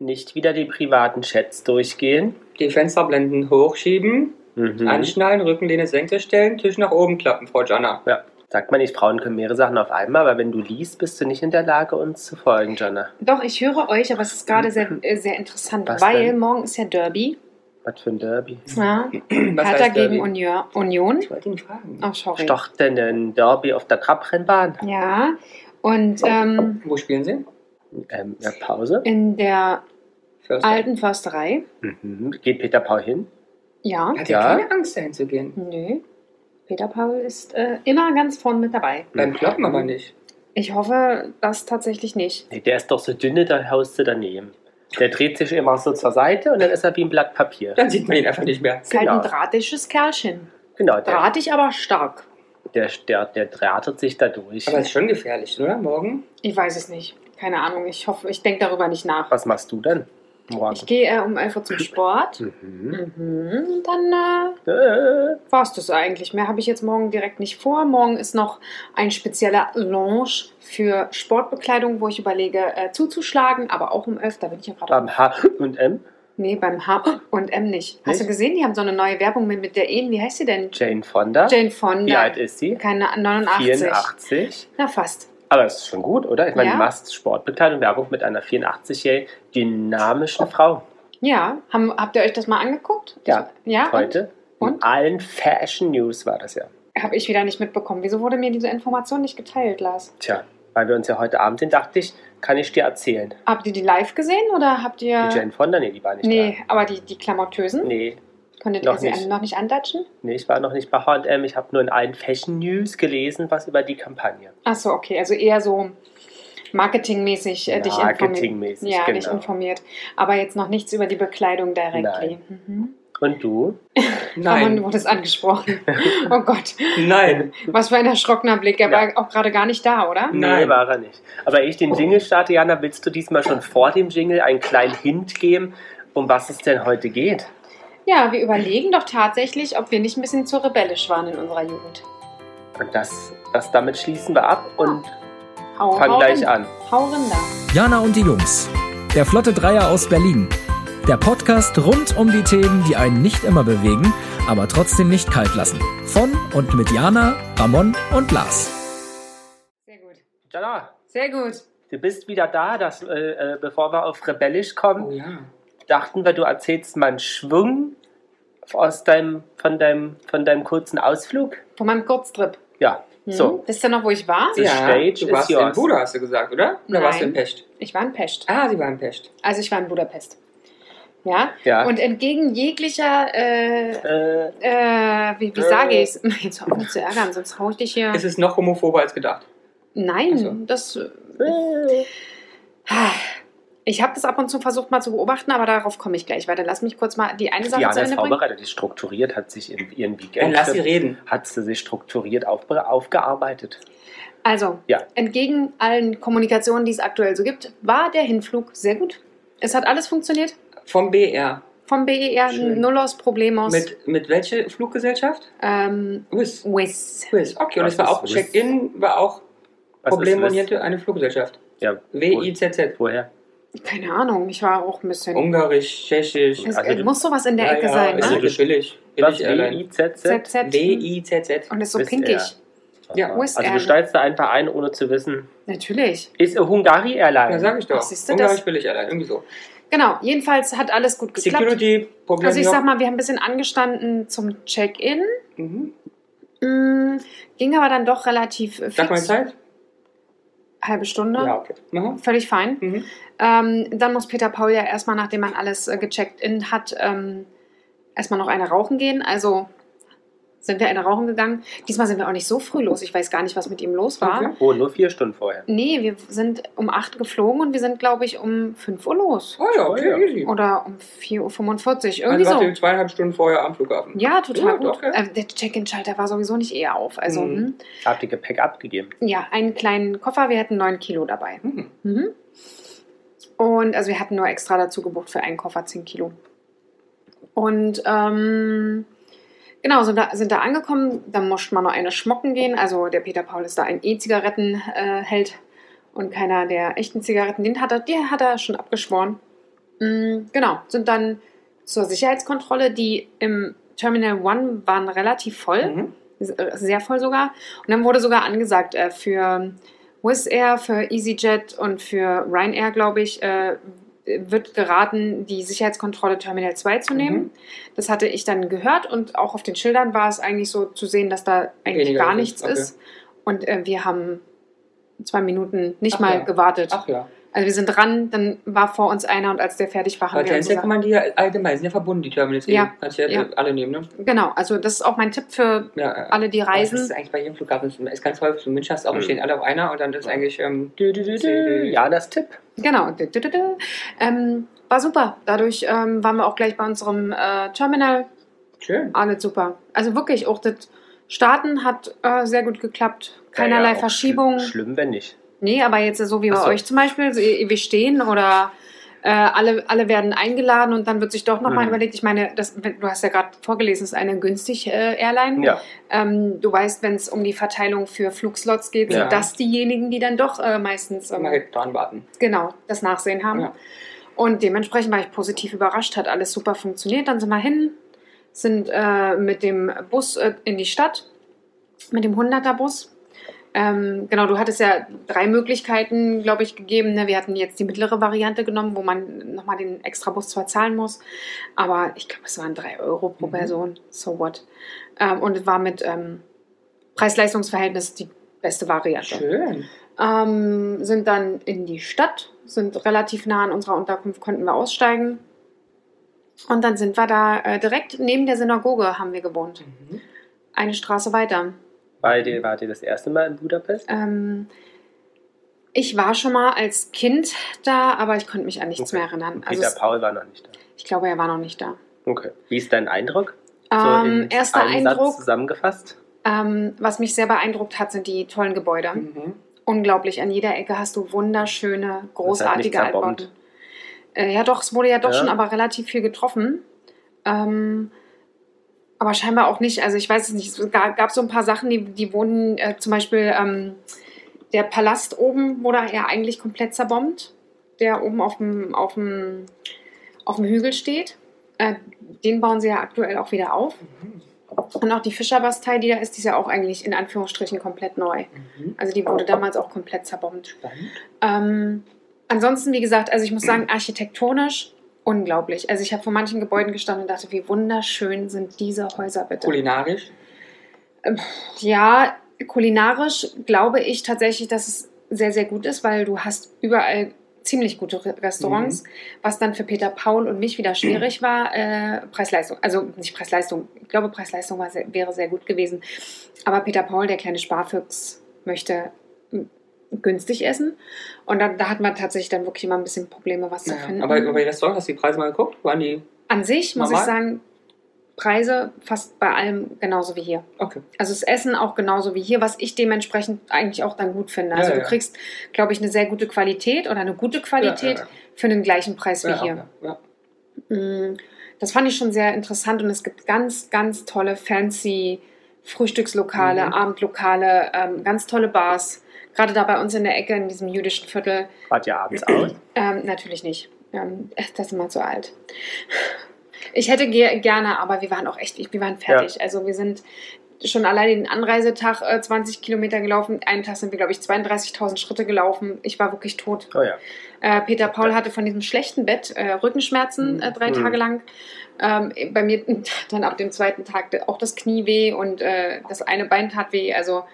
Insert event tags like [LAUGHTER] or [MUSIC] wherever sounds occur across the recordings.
Nicht wieder die privaten Chats durchgehen. Die Fensterblenden hochschieben, Mhm. anschnallen, Rückenlehne senkrecht stellen, Tisch nach oben klappen, Frau Jana. Ja. Sagt man nicht, Frauen können mehrere Sachen auf einmal, aber wenn du liest, bist du nicht in der Lage, uns zu folgen, Jana. Doch, ich höre euch, aber es ist gerade sehr, äh, sehr interessant, Was weil denn? morgen ist ja Derby. Was für ein Derby. [CLEARS THROAT] Ja. Was Hertha heißt gegen Derby? Union. Ich wollte ihn fragen. Oh, sorry. Ist doch denn ein Derby auf der Trabrennbahn? Ja. Und ähm, Wo spielen Sie? Ähm, ja, Pause. in der Förster. alten Försterei. Mhm. Geht Peter Paul hin? Ja. Hat Ja. ja keine Angst, dahin zu gehen. Nö. Peter Paul ist äh, immer ganz vorn mit dabei. Beim Kloppen aber nicht. Ich hoffe, das tatsächlich nicht. Nee, der ist doch so dünne, da haust du daneben. Der dreht sich immer so zur Seite und dann ist er wie ein Blatt Papier. Dann sieht man ihn einfach nicht mehr. Ist halt Genau. ein drahtiges Kerlchen. Genau, der, Drahtig, aber stark. der, der, der drahtet sich da durch. Aber ist schon gefährlich, oder? Morgen? Ich weiß es nicht. Keine Ahnung. Ich hoffe, ich denke darüber nicht nach. Was machst du denn morgen? Ich gehe äh, um 11 Uhr zum Sport. Mhm. Mhm. Dann äh, Äh, war es das eigentlich. Mehr habe ich jetzt morgen direkt nicht vor. Morgen ist noch ein spezieller Lounge für Sportbekleidung, wo ich überlege äh, zuzuschlagen, aber auch um 11. Da bin ich ja gerade. beim H und M, Nee, beim H und M nicht. Hast du gesehen, die haben so eine neue Werbung mit, mit der Ehen. Wie heißt sie denn? Jane Fonda. Jane Fonda. Wie alt ist sie? Keine 89. 84. Na, fast. Aber das ist schon gut, oder? Ich meine, Ja. du machst Sportbekleidung, Werbung mit einer 84-jährigen dynamischen Frau. Ja, haben, habt ihr euch das mal angeguckt? Ja, Ja, Heute. Und? In allen Fashion News war das ja. habe ich wieder nicht mitbekommen. Wieso wurde mir diese Information nicht geteilt, Lars? Tja, weil wir uns ja heute Abend sehen, dachte ich, kann ich dir erzählen. Habt ihr die live gesehen oder habt ihr. Die Jane Fonda, nee, die war nicht nee, aber die, die Klamottösen? da. Nee, Konntet noch ihr sie noch nicht andatschen? nee, ich war noch nicht bei H&M. Ich habe nur in allen Fashion News gelesen, was über die Kampagne. Achso, okay. Also eher so marketingmäßig äh, dich informiert. Marketingmäßig, Ja, genau. dich informiert. Aber jetzt noch nichts über die Bekleidung directly. Mhm. Und du? [LAUGHS] Ramon, du Nein. wurdest angesprochen. [LAUGHS] oh Gott, Nein. was für ein erschrockener Blick. Er Ja. war auch gerade gar nicht da, oder? Nee, Nein. war er nicht. Aber ich den Jingle starte, Jana, willst du diesmal schon vor dem Jingle einen kleinen Hint geben, um was es denn heute geht? Ja, wir überlegen doch tatsächlich, ob wir nicht ein bisschen zu rebellisch waren in unserer Jugend. Und das, das damit schließen wir ab und Hau, fangen hau gleich an. Hau Rinder. Jana und die Jungs. Der Flotte Dreier aus Berlin. Der Podcast rund um die Themen, die einen nicht immer bewegen, aber trotzdem nicht kalt lassen. Von und mit Jana, Ramon und Lars. Sehr gut. Jana, Sehr gut. du bist wieder da. Das, äh, äh, bevor wir auf Rebellisch kommen, Oh ja. dachten wir, du erzählst mal einen Schwung aus deinem, von, deinem, von deinem kurzen Ausflug. Von meinem Kurztrip. Ja, Hm? so. Wisst ihr noch, wo ich war? The ja, stage du warst yours. in Buda, hast du gesagt, oder? Oder Nein. warst du in Pest? Ich war in Pest. Ah, sie war in Pest. Also ich war in Budapest. Ja. Ja. Und entgegen jeglicher, äh, äh, äh, wie, wie Äh. sage ich es? [LAUGHS] Jetzt hör auf mich zu ärgern, sonst hau ich dich hier. Es ist noch homophober als gedacht. Nein, Ach so. das. Ich habe das ab und zu versucht mal zu beobachten, aber darauf komme ich gleich weiter. Lass mich kurz mal die eine Sache Diana zu ist Ende bringen. vorbereitet, die ist strukturiert, hat sich in ihren Weekend lass sie reden. hat sie sich strukturiert auf, aufgearbeitet. Also, Ja. entgegen allen Kommunikationen, die es aktuell so gibt, war der Hinflug sehr gut. Es hat alles funktioniert. Vom BR. Vom BER Schön. Nullos Problemos. Mit, mit welcher Fluggesellschaft? ähm, Wizz. Wizz. Wizz. Okay, und Was es war ist auch? Check-in, war auch Was ist problemorientierte eine Fluggesellschaft. Ja, WIZZ. woher? Keine Ahnung, ich war auch ein bisschen. Ungarisch, Tschechisch. es Also muss sowas in der Ja, Ecke ja, sein, ist ne? wirklich billig. Billig. WIZZ? ZZ. WIZZ. Und ist so pinkig. Air. Ja, Wizz Also Air. du steigst da einfach ein, ohne zu wissen. Natürlich. Ist a Hungari Airline. Ja, sag ich doch. Ach, siehst du Ungarisch das? billig Airline, irgendwie so. Genau, jedenfalls hat alles gut geklappt. Security, Problem Also ich sag mal, wir haben ein bisschen angestanden zum Check-in. Mhm. Mm, ging aber dann doch relativ fix. Sag mal Zeit. Halbe Stunde. Ja, okay. Mhm. Völlig fein. Mhm. Ähm, dann muss Peter Paul ja erstmal, nachdem man alles äh, gecheckt in hat, ähm, erstmal noch eine rauchen gehen. Also sind wir eine rauchen gegangen. Diesmal sind wir auch nicht so früh los. Ich weiß gar nicht, was mit ihm los war. Okay. Oh, nur vier Stunden vorher. Nee, wir sind um 8 geflogen und wir sind, glaube ich, um 5 Uhr los. Oh ja, okay, ja. easy. Oder um 4.45 Uhr. Irgendwie Also so. ihr zweieinhalb Stunden vorher am Flughafen. Ja, total Ja, gut. doch, ja. Äh, der Check-in-Schalter war sowieso nicht eher auf. Also, Mhm. hm. Habt ihr Gepäck abgegeben? ja, einen kleinen Koffer. Wir hatten 9 Kilo dabei. Mhm. Mhm. Und also wir hatten nur extra dazu gebucht für einen Koffer 10 Kilo. Und ähm, genau, sind da, sind da angekommen. Dann musste man noch eine schmocken gehen. Also der Peter Paul ist da ein E-Zigarettenheld und keiner der echten Zigaretten. Den hat er, der hat er schon abgeschworen. Mm, Genau, sind dann zur Sicherheitskontrolle, die im Terminal One waren relativ voll, Mhm. äh, sehr voll sogar. Und dann wurde sogar angesagt, äh, für Wizz Air, für EasyJet und für Ryanair, glaube ich, äh, wird geraten, die Sicherheitskontrolle Terminal 2 zu nehmen. Mhm. Das hatte ich dann gehört und auch auf den Schildern war es eigentlich so zu sehen, dass da eigentlich Weniger gar nichts okay. ist. Und äh, wir haben zwei Minuten nicht Ach mal ja. gewartet. Ach ja. Also wir sind dran, dann war vor uns einer und als der fertig war, haben Aber wir gesagt, kann man die ja allgemein, sind ja verbunden, die Terminals. Ja. Kannst ja, Ja. alle nehmen, ne? Genau, also das ist auch mein Tipp für Ja, ja. alle, die Aber Das ist reisen. eigentlich bei jedem Flughafen. Das ist ganz häufig. In München hast du auch, Mhm. stehen alle auf einer und dann ist eigentlich. Ähm, dü. Janas Tipp. Genau. Ähm, war super. Dadurch ähm, waren wir auch gleich bei unserem äh, Terminal. schön. Alles super. Also wirklich, auch das Starten hat äh, sehr gut geklappt. Keinerlei Ja, Verschiebung. Schlimm, schlimm, wenn nicht. Nee, aber jetzt so wie bei so. euch zum Beispiel, so, wir stehen oder äh, alle, alle werden eingeladen und dann wird sich doch nochmal Mhm. überlegt. Ich meine, das, du hast ja gerade vorgelesen, es ist eine günstig äh, Airline. Ja, Ähm, du weißt, wenn es um die Verteilung für Flugslots geht, Ja. sind das diejenigen, die dann doch äh, meistens ähm, dran warten. genau das Nachsehen haben. Ja. Und dementsprechend war ich positiv überrascht, hat alles super funktioniert. Dann sind wir hin, sind äh, mit dem Bus äh, in die Stadt, mit dem 100er-Bus. Ähm, genau, du hattest ja drei Möglichkeiten, glaube ich, gegeben. Ne? Wir hatten jetzt die mittlere Variante genommen, wo man nochmal den extra Bus zwar zahlen muss, aber ich glaube, es waren drei Euro pro Mhm. Person. So what? Ähm, und es war mit ähm, Preis-Leistungs-Verhältnis die beste Variante Schön. ähm, sind dann in die Stadt, sind relativ nah an unserer Unterkunft, konnten wir aussteigen. Und dann sind wir da äh, direkt neben der Synagoge haben wir gewohnt. Mhm. Eine Straße weiter. War ihr, wart ihr das erste Mal in Budapest? Ähm, ich war schon mal als Kind da, aber ich konnte mich an nichts Okay. mehr erinnern. Und Also Peter es, Paul war noch nicht da. ich glaube, er war noch nicht da. Okay. Wie ist dein Eindruck? Ähm, in erster einem Satz Eindruck, zusammengefasst? ähm, was mich sehr beeindruckt hat, sind die tollen Gebäude. Mhm. Unglaublich. An jeder Ecke hast du wunderschöne, großartige. Altbauten. Äh, ja, doch, es wurde ja doch Ja. schon aber relativ viel getroffen. Ähm, aber scheinbar auch nicht. Also ich weiß es nicht. Es gab, so ein paar Sachen, die, die wurden äh, zum Beispiel ähm, der Palast oben wurde ja eigentlich komplett zerbombt, der oben auf dem, auf dem, auf dem Hügel steht. Äh, den bauen sie ja aktuell auch wieder auf. Mhm. Und auch die Fischerbastei, die da ist, die ist ja auch eigentlich in Anführungsstrichen komplett neu. Mhm. Also die wurde damals auch komplett zerbombt. Ähm, ansonsten, wie gesagt, also ich muss sagen, architektonisch unglaublich. Also ich habe vor manchen Gebäuden gestanden und dachte, wie wunderschön sind diese Häuser bitte. Kulinarisch. Ja, kulinarisch glaube ich tatsächlich, dass es sehr, sehr gut ist, weil du hast überall ziemlich gute Re- Restaurants, was dann für Peter Paul und mich wieder schwierig [CLEARS THROAT] war, äh, Preis-Leistung. Also nicht Preis-Leistung, ich glaube Preis-Leistung sehr, wäre sehr gut gewesen. Aber Peter Paul, der kleine Sparfüchs, möchte günstig essen. Und da, da hat man tatsächlich dann wirklich immer ein bisschen Probleme, was zu Ja, finden. aber bei Restaurants hast du die Preise mal geguckt? Waren die. An sich muss Normal? ich sagen, Preise fast bei allem genauso wie hier. Okay. Also das Essen auch genauso wie hier, was ich dementsprechend eigentlich auch dann gut finde. Also Ja, du ja. kriegst, glaube ich, eine sehr gute Qualität oder eine gute Qualität für den gleichen Preis wie hier. Mm, Das fand ich schon sehr interessant und es gibt ganz, ganz tolle fancy Frühstückslokale, Mhm. Abendlokale, ähm, ganz tolle Bars. Gerade da bei uns in der Ecke, in diesem jüdischen Viertel. Wart ihr abends aus? Ähm, natürlich nicht. Ähm, das ist immer zu alt. Ich hätte ge gerne, aber wir waren auch echt, wir waren fertig. Also wir sind schon allein den Anreisetag äh, 20 Kilometer gelaufen. Einen Tag sind wir, glaube ich, 32.000 Schritte gelaufen. Ich war wirklich tot. Oh ja. Äh, Peter Paul hatte von diesem schlechten Bett äh, Rückenschmerzen äh, drei Mhm. Tage lang. Ähm, bei mir [LAUGHS] dann ab dem zweiten Tag auch das Knie weh und äh, das eine Bein tat weh. Also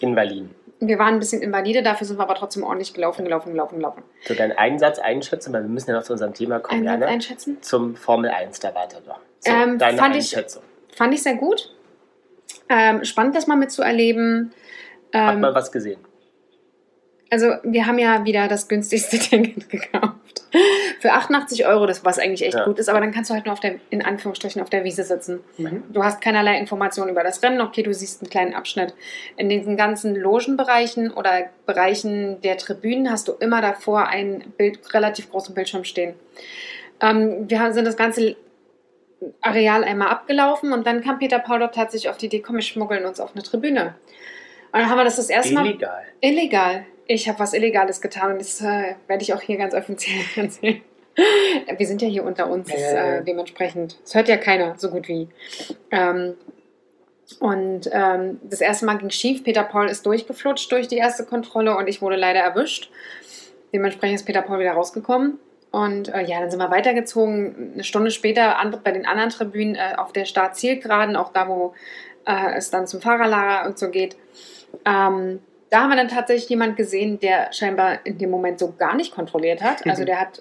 Invaliden. Wir waren ein bisschen invalide, dafür sind wir aber trotzdem ordentlich gelaufen, gelaufen, gelaufen, gelaufen. So, deinen Einsatz einschätzen, weil wir müssen ja noch zu unserem Thema kommen, Einsatz Jana. einschätzen? Zum Formel 1 der weiter noch. So, Ähm, deine fand ich- Einschätzung. Fand ich sehr gut. Ähm, spannend, das mal mitzuerleben. Hat Ähm, man was gesehen? Also wir haben ja wieder das günstigste [LAUGHS] Ticket gekauft. Für 88 Euro, das was eigentlich echt Ja. gut ist, aber dann kannst du halt nur auf der, in Anführungsstrichen, auf der Wiese sitzen. Mhm. Du hast keinerlei Informationen über das Rennen. Okay, du siehst einen kleinen Abschnitt. In diesen ganzen Logenbereichen oder Bereichen der Tribünen hast du immer davor einen Bild, relativ großen Bildschirm stehen. Ähm, wir haben- sind das ganze Areal einmal abgelaufen und dann kam Peter Paul tatsächlich auf die Idee, komm, wir schmuggeln uns auf eine Tribüne. Und dann haben wir das das erste Mal Illegal. illegal. Ich habe was Illegales getan und das äh, werde ich auch hier ganz offiziell [LAUGHS] erzählen. Wir sind ja hier unter uns, Ja, ja, ja. Äh, dementsprechend. Es hört ja keiner so gut wie. Ähm, und ähm, das erste Mal ging schief. Peter Paul ist durchgeflutscht durch die erste Kontrolle und ich wurde leider erwischt. Dementsprechend ist Peter Paul wieder rausgekommen. Und äh, ja, dann sind wir weitergezogen. Eine Stunde später an, bei den anderen Tribünen äh, auf der Start-Zielgeraden, auch da, wo äh, es dann zum Fahrerlager und so geht. Ähm, da haben wir dann tatsächlich jemand gesehen, der scheinbar in dem Moment so gar nicht kontrolliert hat. Also der hat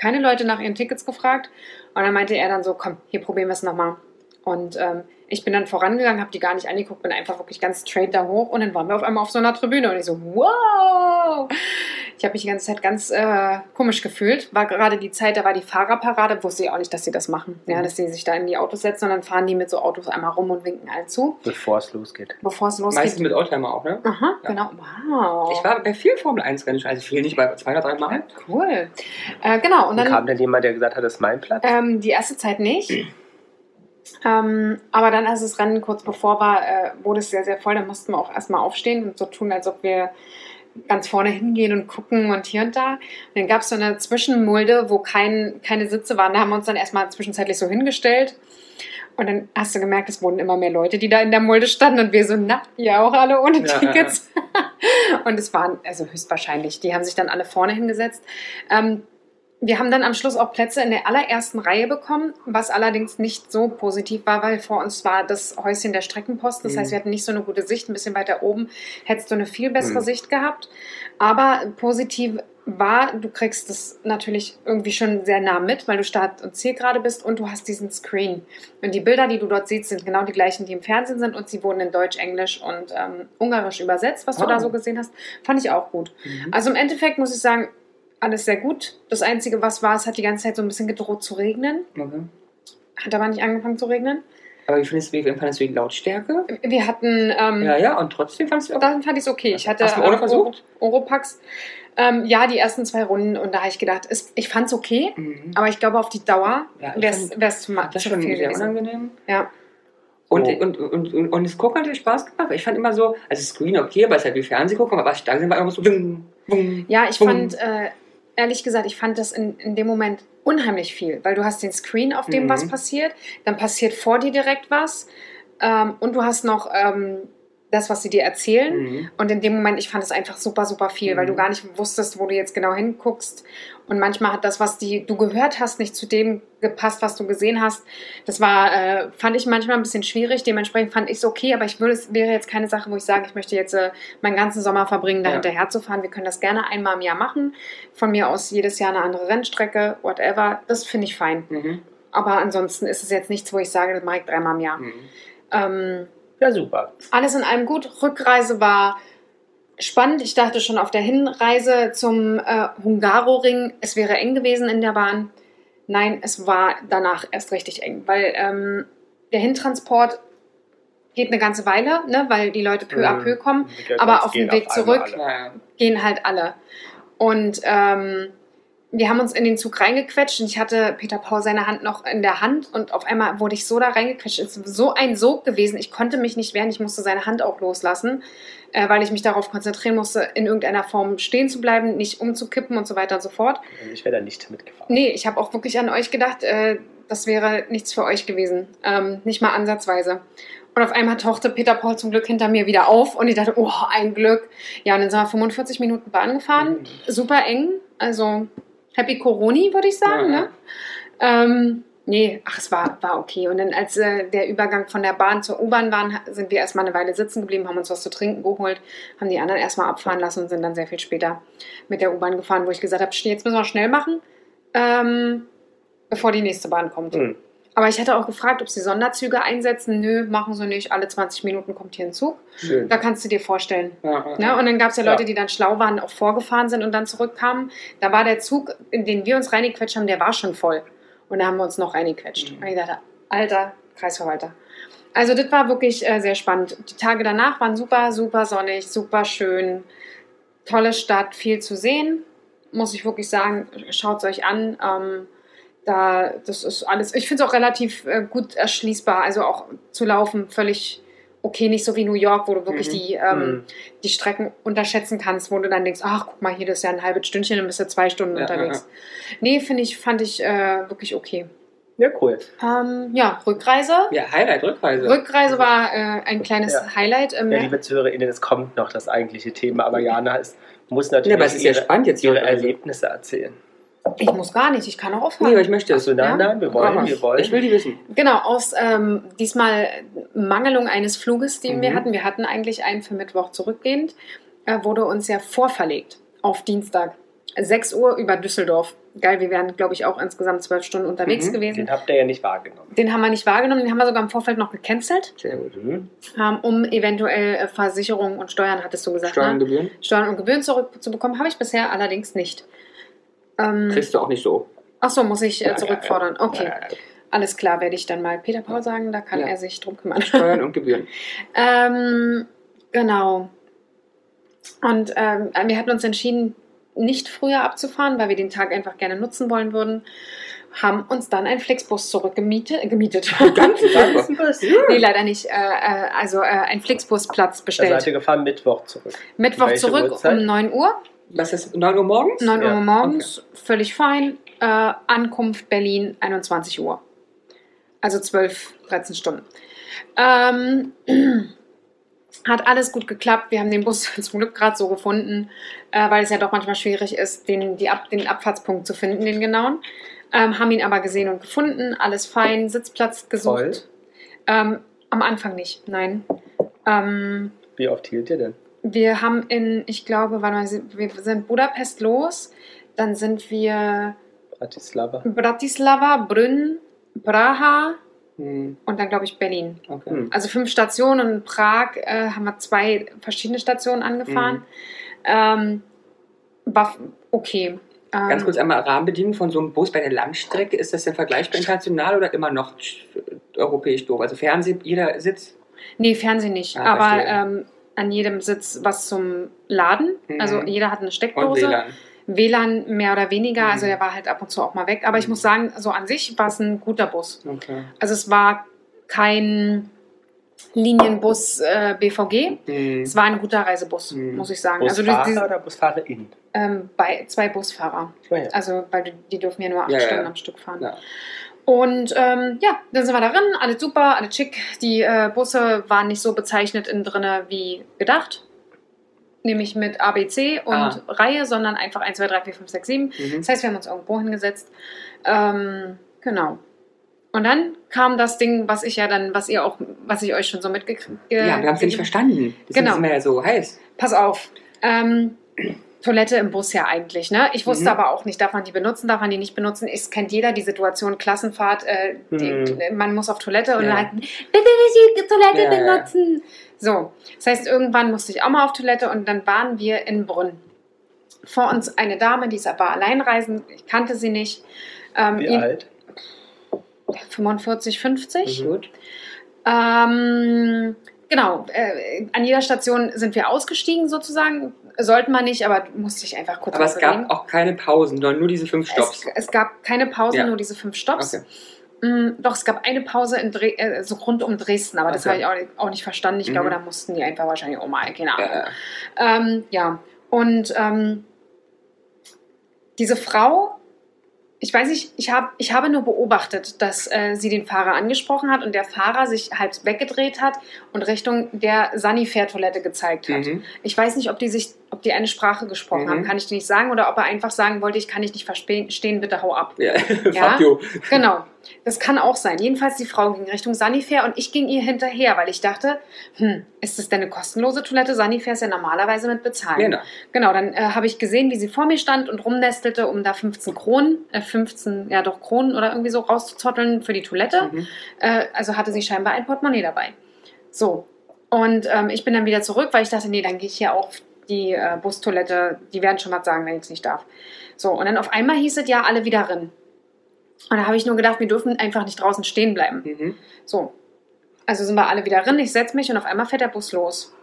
keine Leute nach ihren Tickets gefragt. Und dann meinte er dann so, komm, hier probieren wir es nochmal. Und ähm, ich bin dann vorangegangen, habe die gar nicht angeguckt, bin einfach wirklich ganz straight da hoch und dann waren wir auf einmal auf so einer Tribüne und ich so, wow! Ich habe mich die ganze Zeit ganz äh, komisch gefühlt. War gerade die Zeit, da war die Fahrerparade, wusste ich auch nicht, dass sie das machen. Ja, dass sie sich da in die Autos setzen und dann fahren die mit so Autos einmal rum und winken allen zu, Bevor es losgeht. bevor es Meistens losgeht. mit Oldtimer auch, ne? Aha, Ja. genau. Wow. Ich war bei vielen Formel 1 Rennen, schon, also viel nicht, bei zwei oder drei Mal. cool. Äh, genau, und Und dann kam dann jemand, der gesagt hat, das ist mein Platz? Ähm, die erste Zeit nicht. Ähm, aber dann, als das Rennen kurz bevor war, äh, wurde es sehr, sehr voll. Da mussten wir auch erstmal aufstehen und so tun, als ob wir ganz vorne hingehen und gucken und hier und da. Und dann gab es so eine Zwischenmulde, wo kein, keine Sitze waren. Da haben wir uns dann erstmal zwischenzeitlich so hingestellt. Und dann hast du gemerkt, es wurden immer mehr Leute, die da in der Mulde standen und wir so, na, ihr auch alle ohne Ja, Tickets. [LAUGHS] und es waren, also höchstwahrscheinlich, die haben sich dann alle vorne hingesetzt. Ähm, wir haben dann am Schluss auch Plätze in der allerersten Reihe bekommen, was allerdings nicht so positiv war, weil vor uns war das Häuschen der Streckenposten. Das Mhm. heißt, wir hatten nicht so eine gute Sicht. Ein bisschen weiter oben hättest du eine viel bessere Mhm. Sicht gehabt. Aber positiv war, du kriegst das natürlich irgendwie schon sehr nah mit, weil du Start und Ziel gerade bist und du hast diesen Screen. Und die Bilder, die du dort siehst, sind genau die gleichen, die im Fernsehen sind und sie wurden in Deutsch, Englisch und ähm, Ungarisch übersetzt, was du Oh. da so gesehen hast. Fand ich auch gut. Mhm. Also im Endeffekt muss ich sagen, alles sehr gut. Das Einzige, was war, es hat die ganze Zeit so ein bisschen gedroht zu regnen. Okay. Hat aber nicht angefangen zu regnen. Aber wie findest du, wie fandest du die Lautstärke? Wir hatten, ähm, Ja, ja, und trotzdem fandest du auch. dann fand ich es okay. Ich hatte Hast du ohne ähm, versucht? Oro- Oropax. Ähm, ja, die ersten zwei Runden und da habe ich gedacht, es, ich fand es okay, Mhm. aber ich glaube, auf die Dauer Ja, wäre es zu, Das ist schon viel sehr gewesen. unangenehm. Ja. Und, Oh. und, und, und, und das Gucken hat dir Spaß gemacht. Ich fand immer so, also Screen okay, aber es ist halt wie Fernsehgucken, aber was ich da gesehen habe, war immer so. Bing, bing. Ja, ich Bumm. fand, äh, ehrlich gesagt, ich fand das in, in dem Moment unheimlich viel, weil du hast den Screen, auf dem Mhm. was passiert, dann passiert vor dir direkt was ähm, und du hast noch ähm, das, was sie dir erzählen. Mhm. Und in dem Moment, ich fand es einfach super, super viel, weil Mhm. du gar nicht wusstest, wo du jetzt genau hinguckst. Und manchmal hat das, was die, du gehört hast, nicht zu dem gepasst, was du gesehen hast. Das war, äh, fand ich manchmal ein bisschen schwierig. Dementsprechend fand ich es okay, aber ich würde, es wäre jetzt keine Sache, wo ich sage, ich möchte jetzt äh, meinen ganzen Sommer verbringen, da Ja. hinterher zu fahren. Wir können das gerne einmal im Jahr machen. Von mir aus jedes Jahr eine andere Rennstrecke, whatever. Das finde ich fein. Mhm. Aber ansonsten ist es jetzt nichts, wo ich sage, das mache ich dreimal im Jahr. Mhm. Ähm, Ja, super. alles in allem gut. Rückreise war spannend. Ich dachte schon auf der Hinreise zum äh, Hungaroring, es wäre eng gewesen in der Bahn. Nein, es war danach erst richtig eng, weil ähm, der Hintransport geht eine ganze Weile, ne, weil die Leute peu à Mhm. peu kommen, aber auf dem Weg zurück alle. Gehen halt alle. Und ähm, wir haben uns in den Zug reingequetscht und ich hatte Peter Paul seine Hand noch in der Hand und auf einmal wurde ich so da reingequetscht. Es ist so ein Sog gewesen. Ich konnte mich nicht wehren. Ich musste seine Hand auch loslassen, äh, weil ich mich darauf konzentrieren musste, in irgendeiner Form stehen zu bleiben, nicht umzukippen und so weiter und so fort. Ich wäre da nicht mitgefahren. Nee, ich habe auch wirklich an euch gedacht, äh, das wäre nichts für euch gewesen. Ähm, nicht mal ansatzweise. Und auf einmal tauchte Peter Paul zum Glück hinter mir wieder auf und ich dachte, oh, ein Glück. Ja, und dann sind wir 45 Minuten Bahn gefahren. Super eng. Also Happy Coroni, würde ich sagen. Ja. Ne? Ähm, nee, ach, es war, war okay. Und dann, als äh, der Übergang von der Bahn zur U-Bahn war, sind wir erstmal eine Weile sitzen geblieben, haben uns was zu trinken geholt, haben die anderen erstmal abfahren lassen und sind dann sehr viel später mit der U-Bahn gefahren, wo ich gesagt habe, jetzt müssen wir schnell machen, ähm, bevor die nächste Bahn kommt. Hm. Aber ich hatte auch gefragt, ob sie Sonderzüge einsetzen. Nö, machen sie nicht. Alle 20 Minuten kommt hier ein Zug. Schön. Da kannst du dir vorstellen. Ja, ja. Ne? Und dann gab es ja Ja. Leute, die dann schlau waren, auch vorgefahren sind und dann zurückkamen. Da war der Zug, in den wir uns reingequetscht haben, der war schon voll. Und da haben wir uns noch reingequetscht. Mhm. Und ich dachte, alter Kreisverwalter. Also das war wirklich äh, sehr spannend. Die Tage danach waren super, super sonnig, super schön. Tolle Stadt, viel zu sehen. Muss ich wirklich sagen, schaut es euch an. Ähm, da, das ist alles, ich finde es auch relativ äh, gut erschließbar. Also auch zu laufen, völlig okay, nicht so wie New York, wo du wirklich Mhm. die, ähm, Mhm. die Strecken unterschätzen kannst, wo du dann denkst, ach, guck mal, hier, das ist ja ein halbes Stündchen, dann bist du zwei Stunden Ja, unterwegs. Nee, finde ich, fand ich äh, wirklich okay. Ja, cool. Ähm, ja, Rückreise. Ja, Highlight, Rückreise. Rückreise war äh, ein kleines Ja. Highlight. Ähm, Ja, liebe ZuhörerInnen, es kommt noch das eigentliche Thema, aber Jana ist, muss ja, natürlich aber es ist ja spannend jetzt ihre. Erlebnisse erzählen. Ich muss gar nicht, ich kann auch Nee, aufhören. aber ich möchte es. Achso, nein, Ja? nein, wir wollen, wir wollen. Ich will die wissen. Genau, aus ähm, diesmal Mangelung eines Fluges, den wir Mhm. hatten. Wir hatten eigentlich einen für Mittwoch zurückgehend, äh, wurde uns ja vorverlegt auf Dienstag. 6 Uhr über Düsseldorf. Geil, wir wären, glaube ich, auch insgesamt zwölf Stunden unterwegs Mhm. gewesen. Den habt ihr ja nicht wahrgenommen. Den haben wir nicht wahrgenommen, den haben wir sogar im Vorfeld noch gecancelt, Sehr gut. Mhm. um eventuell äh, Versicherungen und Steuern, hattest du gesagt, Steuern und ne? Gebühren Steuern und Gebühren zurückzubekommen, habe ich bisher allerdings nicht. Ähm, kriegst du auch nicht so. ach so, muss ich äh, zurückfordern. Okay, Ja, ja, ja. alles klar, werde ich dann mal Peter Paul sagen, da kann Ja. er sich drum kümmern. Steuern und Gebühren. [LAUGHS] Ähm, genau. Und ähm, wir hatten uns entschieden, nicht früher abzufahren, weil wir den Tag einfach gerne nutzen wollen würden. Haben uns dann einen Flixbus zurückgemietet. Äh, gemietet. [LAUGHS] Ganz [LAUGHS] nee, leider nicht. Äh, äh, also äh, einen Flixbusplatz Da bestellt. seid ihr gefahren Mittwoch zurück. Mittwoch Welche zurück Uhrzeit? um 9 Uhr. Was ist 9 Uhr morgens? 9 Uhr Ja, morgens, völlig fein. Äh, Ankunft Berlin 21 Uhr. Also 12, 13 Stunden. Ähm, [CLEARS THROAT] hat alles gut geklappt. Wir haben den Bus [LAUGHS] zum Glück gerade so gefunden, äh, weil es ja doch manchmal schwierig ist, den, die Ab, den Abfahrtspunkt zu finden, den genauen. Ähm, haben ihn aber gesehen und gefunden. Alles fein, Sitzplatz gesucht. Voll? Ähm, am Anfang nicht, nein. Ähm, Wie oft hielt ihr denn? Wir haben in, ich glaube, mal, wir sind Budapest los, dann sind wir Bratislava. Bratislava, Brünn, Praha Hm, und dann glaube ich Berlin. okay. Hm. Also fünf Stationen und in Prag äh, haben wir zwei verschiedene Stationen angefahren. Mhm. Ähm, war okay. Ähm, Ganz kurz einmal Rahmenbedingungen von so einem Bus bei der Langstrecke. Ist das denn vergleichbar international oder immer noch europäisch doof? Also Fernseh, jeder Sitz? Nee, Fernsehen nicht. Ah, aber ähm, an jedem Sitz was zum Laden. Mhm. Also jeder hat eine Und Steckdose. WLAN. WLAN mehr oder weniger. Mhm. Also der war halt ab und zu auch mal weg. Aber ich Mhm. muss sagen, so an sich war es ein guter Bus. Okay. Also es war kein Linienbus äh, BVG. Hm. Es war ein guter Reisebus, Mhm. muss ich sagen. Busfahrer also die, die, oder Busfahrerin? ähm, bei zwei Busfahrer. Oh ja. Also weil die, die dürfen ja nur acht Ja, ja, Stunden ja. am Stück fahren. Und ähm, ja, dann sind wir darin, alles super, alles schick. Die äh, Busse waren nicht so bezeichnet innen drinne wie gedacht. Nämlich mit ABC und Ah. Reihe, sondern einfach 1, 2, 3, 4, 5, 6, 7. Mhm. Das heißt, wir haben uns irgendwo hingesetzt. Ähm, genau. Und dann kam das Ding, was ich ja dann, was ihr auch, was ich euch schon so mitgekriegt Ja, wir haben es ja nicht verstanden. Deswegen Genau. wir ja so heiß. Pass auf. Ähm, Toilette im Bus ja eigentlich, ne? Ich wusste Mhm. aber auch nicht, darf man die benutzen, darf man die nicht benutzen. Es kennt jeder die Situation, Klassenfahrt, äh, die, Mhm. man muss auf Toilette und Ja. dann halt, bitte nicht die Toilette Ja, ja. benutzen. So, das heißt, irgendwann musste ich auch mal auf Toilette und dann waren wir in Brünn. Vor uns eine Dame, die ist aber alleinreisend, ich kannte sie nicht. Ähm, Wie ihn- alt? 45, 50. Mhm. Gut. Ähm, genau, äh, an jeder Station sind wir ausgestiegen sozusagen. Sollten wir nicht, aber musste ich einfach kurz Aber es gab auch keine Pausen, sondern nur diese fünf Stops. Es, es gab keine Pause, Ja. nur diese fünf Stops. Okay. Mm, doch, es gab eine Pause in Dre äh, so rund um Dresden, aber das Okay. habe ich auch nicht, auch nicht verstanden. Ich Mhm. glaube, da mussten die einfach wahrscheinlich auch mal, keine Ahnung. Ja, ja. Ähm, ja, und ähm, diese Frau, ich weiß nicht, ich, hab, ich habe nur beobachtet, dass äh, sie den Fahrer angesprochen hat und der Fahrer sich halb weggedreht hat und Richtung der Sanifair-Toilette gezeigt hat. Mhm. Ich weiß nicht, ob die sich, ob die eine Sprache gesprochen Mhm. haben, kann ich dir nicht sagen, oder ob er einfach sagen wollte, ich kann dich nicht verstehen, bitte hau ab. Ja, [LAUGHS] Ja? you. Genau, das kann auch sein. Jedenfalls die Frau ging Richtung Sanifair und ich ging ihr hinterher, weil ich dachte, hm, ist das denn eine kostenlose Toilette? Sanifair ist ja normalerweise mit bezahlen. Genau. Genau, dann äh, habe ich gesehen, wie sie vor mir stand und rumnestelte, um da 15 Kronen, äh, 15, ja doch Kronen oder irgendwie so rauszuzotteln für die Toilette. Mhm. Äh, also hatte sie scheinbar ein Portemonnaie dabei. So, und ähm, ich bin dann wieder zurück, weil ich dachte, nee, dann gehe ich hier auf die äh, Bustoilette, die werden schon was sagen, wenn ich es nicht darf. So, und dann auf einmal hieß es ja, alle wieder rein. Und da habe ich nur gedacht, wir dürfen einfach nicht draußen stehen bleiben. Mhm. So. Also sind wir alle wieder drin, ich setze mich und auf einmal fährt der Bus los.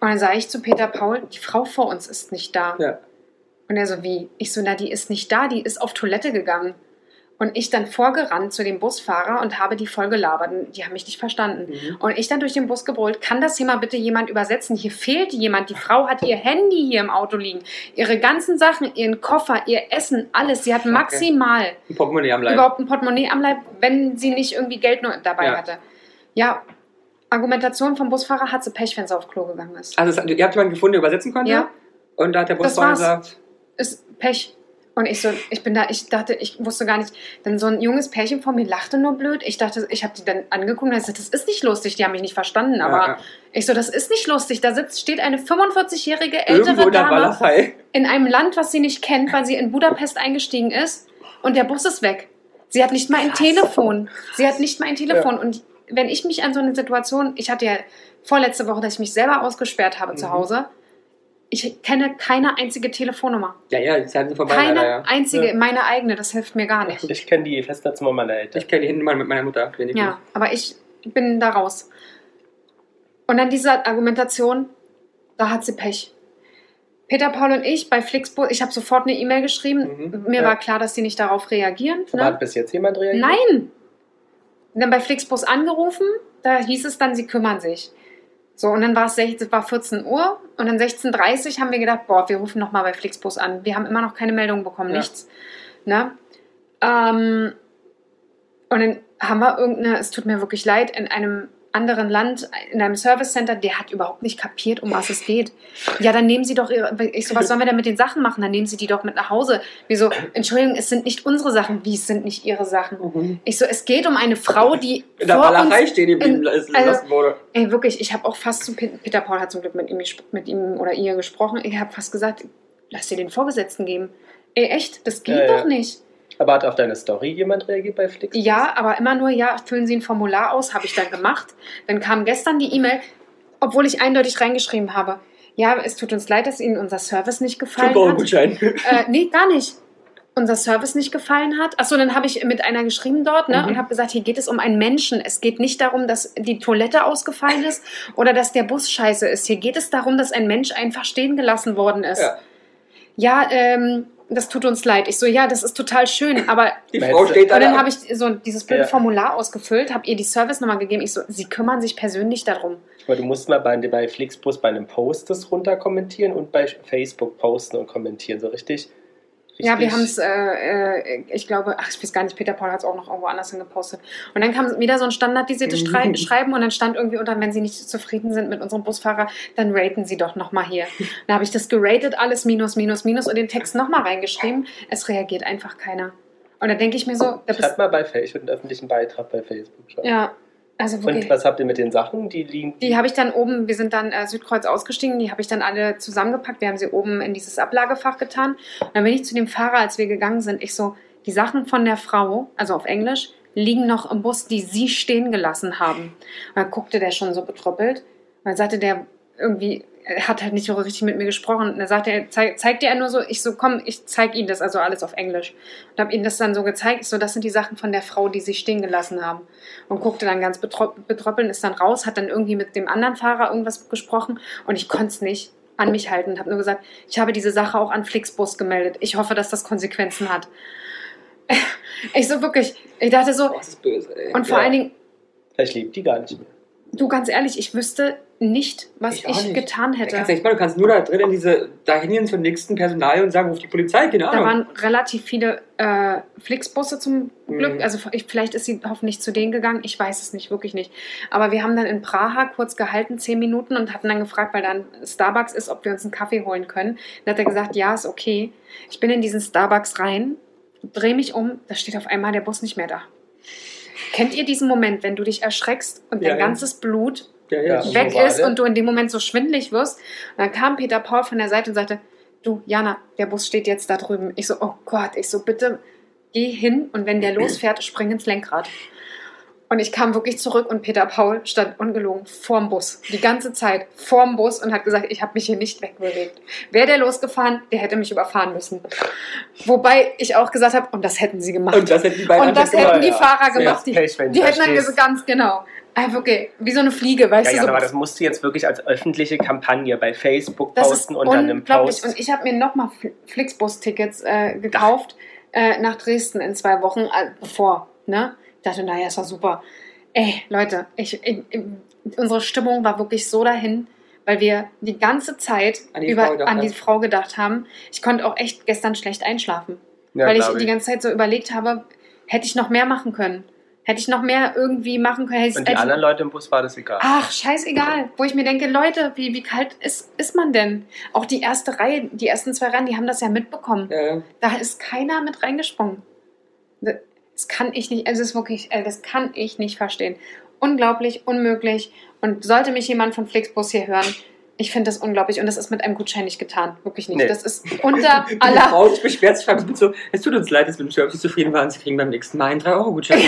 Und dann sage ich zu Peter Paul, die Frau vor uns ist nicht da. Ja. Und er so, wie? Ich so, na, die ist nicht da, die ist auf Toilette gegangen. Und ich dann vorgerannt zu dem Busfahrer und habe die voll gelabert. Die haben mich nicht verstanden. Mhm. Und ich dann durch den Bus gebrüllt, kann das hier mal bitte jemand übersetzen? Hier fehlt jemand. Die Frau hat ihr Handy hier im Auto liegen. Ihre ganzen Sachen, ihren Koffer, ihr Essen, alles. Sie hat maximal Ein Portemonnaie am Leib. überhaupt ein Portemonnaie am Leib, wenn sie nicht irgendwie Geld nur dabei Ja. hatte. Ja, Argumentation vom Busfahrer hat sie Pech, wenn sie auf Klo gegangen ist. Also, ihr habt jemanden gefunden, der übersetzen konnte? Ja. Und da hat der Busfahrer gesagt, Ist Pech. Und ich so, ich bin da, ich dachte, ich wusste gar nicht, dann so ein junges Pärchen vor mir lachte nur blöd. Ich dachte, ich habe die dann angeguckt und gesagt, das ist nicht lustig, die haben mich nicht verstanden. Aber Ja, ja. ich so, das ist nicht lustig. Da sitzt, steht eine 45-jährige irgendwo ältere in der Dame in einem Land, was sie nicht kennt, weil sie in Budapest eingestiegen ist und der Bus ist weg. Sie hat nicht mal ein Telefon. Sie hat nicht mal ein Telefon. Und wenn ich mich an so eine Situation, ich hatte ja vorletzte Woche, dass ich mich selber ausgesperrt habe zu Mhm. Hause. Ich kenne keine einzige Telefonnummer. Ja, ja, die Zeiten sind vorbei, Keine ja. einzige, Ja. meine eigene, das hilft mir gar nicht. Ich kenne die Festnetznummer meiner Eltern. Ich kenne die Handynummer mit meiner Mutter. wenigstens. Ja, aber ich bin da raus. Und dann diese Argumentation, da hat sie Pech. Peter, Paul und ich bei Flixbus, ich habe sofort eine E-Mail geschrieben. Mhm, Mir ja. war klar, dass sie nicht darauf reagieren. Ne? hat bis jetzt jemand reagiert? Nein! Und dann bei Flixbus angerufen, da hieß es dann, sie kümmern sich. So, und dann war es 16, war 14 Uhr und dann 16.30 Uhr haben wir gedacht, boah, wir rufen nochmal bei Flixbus an. Wir haben immer noch keine Meldung bekommen, Ja. nichts. Ne? Ähm, und dann haben wir irgendeine, es tut mir wirklich leid, in einem anderen Land, in einem Service Center, der hat überhaupt nicht kapiert, um was es geht. Ja, dann nehmen Sie doch Ihre, ich so, was sollen wir denn mit den Sachen machen? Dann nehmen Sie die doch mit nach Hause. Wieso, Entschuldigung, es sind nicht unsere Sachen. Wie, es sind nicht Ihre Sachen? Mhm. Ich so, es geht um eine Frau, die In der uns... stehen geblieben in- ist- also- lassen wurde. Ey, wirklich, ich habe auch fast zu... Pe- Peter Paul hat zum Glück mit ihm, mit ihm oder ihr gesprochen. Ich habe fast gesagt, lass dir den Vorgesetzten geben. Ey, echt? Das geht Ja, ja. doch nicht. Aber hat auf deine Story jemand reagiert bei Flix? Ja, aber immer nur, ja, füllen Sie ein Formular aus, habe ich dann gemacht. Dann kam gestern die E-Mail, obwohl ich eindeutig reingeschrieben habe. Ja, es tut uns leid, dass Ihnen unser Service nicht gefallen hat. 5-Euro-Gutschein. Äh, nee, gar nicht. Unser Service nicht gefallen hat. Achso, dann habe ich mit einer geschrieben dort ne, Mhm. und habe gesagt, hier geht es um einen Menschen. Es geht nicht darum, dass die Toilette ausgefallen ist [LAUGHS] oder dass der Bus scheiße ist. Hier geht es darum, dass ein Mensch einfach stehen gelassen worden ist. Ja. Ja, ähm, das tut uns leid. Ich so, ja, das ist total schön, aber Die Frau steht da. und dann da- habe ich so dieses blöde Ja. Formular ausgefüllt, habe ihr die Service-Nummer gegeben. Ich so, sie kümmern sich persönlich darum. Aber du musst mal bei, bei Flixbus bei einem Post das runter kommentieren und bei Facebook posten und kommentieren. So richtig. Ja, wir haben es, äh, äh, ich glaube, ach, ich weiß gar nicht, Peter Paul hat es auch noch irgendwo anders hingepostet. Und dann kam wieder so ein standardisiertes Mhm. Schreiben und dann stand irgendwie unter, wenn Sie nicht zufrieden sind mit unserem Busfahrer, dann raten Sie doch nochmal hier. [LAUGHS] Dann habe ich das geratet, alles minus, minus, minus und den Text nochmal reingeschrieben. Es reagiert einfach keiner. Und da denke ich mir so, da bist, Schreibt mal bei Facebook, einen öffentlichen Beitrag bei Facebook schreiben. ja, also. Und was habt ihr mit den Sachen? Die liegen. Die habe ich dann oben, wir sind dann äh, Südkreuz ausgestiegen, die habe ich dann alle zusammengepackt. Wir haben sie oben in dieses Ablagefach getan. Und dann bin ich zu dem Fahrer, als wir gegangen sind, ich so, die Sachen von der Frau, also auf Englisch, liegen noch im Bus, die sie stehen gelassen haben. Und dann guckte der schon so betröppelt. Und dann sagte der irgendwie, er hat halt nicht so richtig mit mir gesprochen. Und dann sagte er, zeig, zeigte er nur so, ich so, komm, ich zeig Ihnen das, also alles auf Englisch. Und habe ihm das dann so gezeigt, so, das sind die Sachen von der Frau, die sie stehen gelassen haben. Und guckte dann ganz betröppeln, ist dann raus, hat dann irgendwie mit dem anderen Fahrer irgendwas gesprochen und ich konnte es nicht an mich halten. Habe nur gesagt, ich habe diese Sache auch an Flixbus gemeldet. Ich hoffe, dass das Konsequenzen hat. [LAUGHS] Ich so wirklich, ich dachte so, Boah, das ist böse, ey. und vor Ja. allen Dingen, Vielleicht liebt die gar nicht mehr. Du ganz ehrlich, ich wüsste nicht, was Ich ich, nicht. getan hätte. kannst du nicht machen, du kannst nur da drin in diese, da hingehen zum nächsten Personal und sagen, ruf die Polizei, keine Da Ahnung. waren relativ viele äh, Flixbusse zum Glück. Mhm. Also ich, vielleicht ist sie hoffentlich zu denen gegangen. Ich weiß es nicht, wirklich nicht. Aber wir haben dann in Praha kurz gehalten, zehn Minuten, und hatten dann gefragt, weil da ein Starbucks ist, ob wir uns einen Kaffee holen können. Dann hat er gesagt, ja, ist okay. Ich bin in diesen Starbucks rein, drehe mich um, da steht auf einmal der Bus nicht mehr da. Kennt ihr diesen Moment, wenn du dich erschreckst und Ja, dein ja. ganzes Blut ja, Ja. weg So ist und du in dem Moment so schwindlig wirst. Und dann kam Peter Paul von der Seite und sagte, du, Jana, der Bus steht jetzt da drüben. Ich so, oh Gott, ich so, bitte geh hin und wenn der [CLEARS THROAT] losfährt, spring ins Lenkrad. Und ich kam wirklich zurück und Peter Paul stand ungelogen vorm Bus. Die ganze Zeit vorm Bus und hat gesagt, ich habe mich hier nicht wegbewegt. Wäre der losgefahren, der hätte mich überfahren müssen. Wobei ich auch gesagt habe, und das hätten sie gemacht. Und das hätten die beiden Und das einfach hätten die ja. Fahrer gemacht. Die, Pech, die hätten dann gesagt, ganz genau. Ah, wirklich, wie so eine Fliege, weißt Ja, du? ja, so aber das musst du jetzt wirklich als öffentliche Kampagne bei Facebook Das ist posten unter einem unglaublich. Post. Und ich habe mir nochmal Flixbus-Tickets äh, gekauft. äh, nach Dresden in zwei Wochen, äh, bevor, ne? Ich dachte, naja, ist doch super. Ey, Leute, ich, ich, ich, unsere Stimmung war wirklich so dahin, weil wir die ganze Zeit An die über, Frau gedacht an die. Frau gedacht haben. Ich konnte auch echt gestern schlecht einschlafen, Ja, weil ich glaub die ganze Zeit so überlegt habe, hätte ich noch mehr machen können? Hätte ich noch mehr irgendwie machen können? Hätte ich- Und die anderen Leute im Bus war das egal. Ach, scheißegal. Wo ich mir denke, Leute, wie, wie kalt ist, ist man denn? Auch die erste Reihe, die ersten zwei Reihen, die haben das ja mitbekommen. Äh, Da ist keiner mit reingesprungen. Das kann ich nicht, also es ist wirklich, äh, das kann ich nicht verstehen. Unglaublich, unmöglich. Und sollte mich jemand von Flixbus hier hören, ich finde das unglaublich. Und das ist mit einem Gutschein nicht getan. Wirklich nicht. Nee. Das ist unter [LAUGHS] aller. Frau beschwert sich mit so, es tut uns leid, dass wir nicht wirklich zufrieden waren, sie kriegen beim nächsten Mal einen 3-Euro-Gutschein.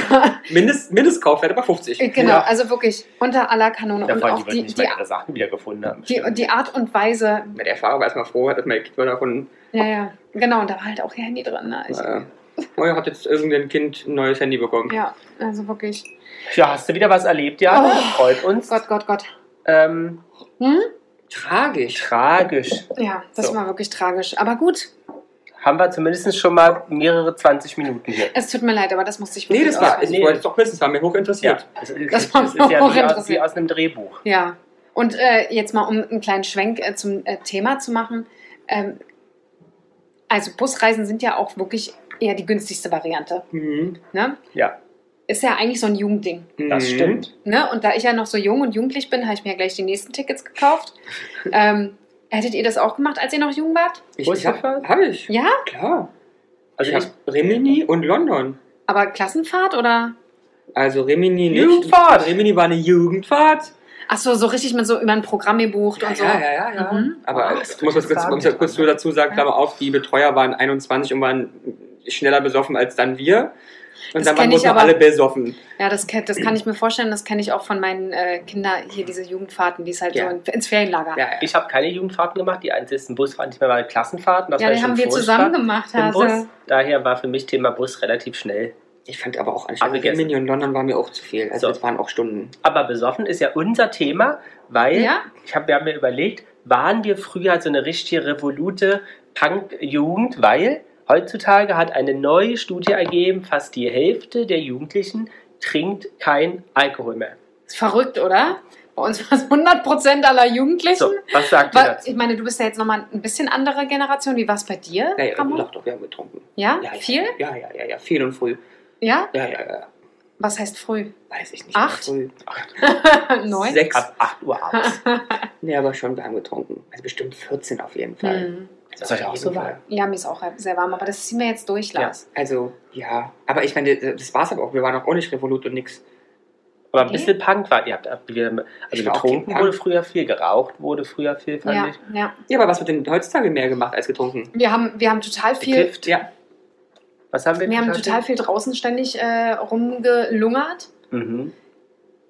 Mindest, Mindestkaufwert aber 50. Genau, Ja. also wirklich unter aller Kanone. Ja, und auch die die, nicht die, mal ihre Sachen wiedergefunden haben. die, die Art und Weise, Mit der Fahrer war erstmal froh, dass man davon, ja, ja, genau, und da war halt auch ihr Handy drin. Ne? Ich, äh, oh, ja, hat jetzt irgendein Kind ein neues Handy bekommen. Ja, also wirklich. Ja, hast du wieder was erlebt, ja? Oh. Freut uns. Gott, Gott, Gott. Ähm, Hm? Tragisch. tragisch. Ja, das So. war wirklich tragisch. Aber gut, Haben wir zumindest schon mal mehrere 20 Minuten hier. es tut mir leid, aber das musste ich Nee, wirklich das war, aushalten. ich Nee. wollte es doch wissen, es war mir hoch interessiert. es ist, Das war es ist ja auch wie aus, interessiert. wie aus einem Drehbuch. Ja, und äh, jetzt mal, um einen kleinen Schwenk äh, zum äh, Thema zu machen. Ähm, also Busreisen sind ja auch wirklich eher die günstigste Variante. Mhm. Ne? Ja, Ist ja eigentlich so ein Jugendding. das Mhm. stimmt. Ne? Und da ich ja noch so jung und jugendlich bin, habe ich mir gleich die nächsten Tickets gekauft. [LAUGHS] ähm, hättet ihr das auch gemacht, als ihr noch jung wart? Ich, ich hab, gefahren? hab ich. Ja? Klar. Also ich ich, hab Rimini und London. Aber Klassenfahrt oder? Also Rimini nicht. Jugendfahrt. Rimini war eine Jugendfahrt. Ach so, so richtig mit so über ein Programm gebucht Ja, und so. ja, ja, ja. ja. Mhm. Aber Ah, ich muss, ich kurz, ja kurz nur dazu sagen, Ja. Klammer auf, die Betreuer waren 21 und waren schneller besoffen als dann wir. Und Das dann waren aber- alle besoffen. Ja, das, kann- das kann ich mir vorstellen. Das kenne ich auch von meinen äh, Kindern hier, diese Jugendfahrten, die es halt Ja. so in, ins Ferienlager. Ja, ja. ich habe keine Jugendfahrten gemacht. Die einzigsten Busfahrten, die ich mir mal Klassenfahrten. Das Ja, die haben wir zusammen gemacht, im Hase. Bus. Daher war für mich Thema Bus relativ schnell. Ich fand aber auch anstrengend. Rimini und London war mir auch zu viel. Also So. das waren auch Stunden. Aber besoffen ist ja unser Thema, weil Ja? ich hab, wir haben mir überlegt, waren wir früher so eine richtige revolute Punk-Jugend, weil heutzutage hat eine neue Studie ergeben, fast die Hälfte der Jugendlichen trinkt kein Alkohol mehr. Ist verrückt, oder? Bei uns war es 100% aller Jugendlichen. So, was sagt ihr dazu? ich meine, du bist ja jetzt nochmal ein bisschen andere Generation. Wie war es bei dir, Ja, ja, Ramon? doch, doch, wir haben getrunken. Ja? Ja, ja. Viel? Ja, ja, ja, ja, viel und früh. Ja? Ja, ja, ja. Was heißt früh? Weiß ich nicht. Acht? Früh. [LAUGHS] Neun? Sechs. Ab 8 Uhr abends. [LAUGHS] Nee, aber schon, wir haben getrunken. Also bestimmt 14 auf jeden Fall. Hm. Also Soll ich auf auch so sagen? Ja, mir ist auch sehr warm, aber das ziehen wir jetzt durch, Ja. Lars. Also, ja. Aber ich meine, das war's aber auch. Wir waren auch nicht Revolut und nix. Aber ein bisschen Punk war ihr. Habt, also Ich war getrunken wurde früher viel, geraucht wurde früher viel, fand Ja, ich. ja. Ja, aber was wird denn heutzutage mehr gemacht als getrunken? Wir haben, wir haben total viel. Gekifft. Ja. Was haben wir Wir haben total viel draußen ständig äh, rumgelungert. Mhm.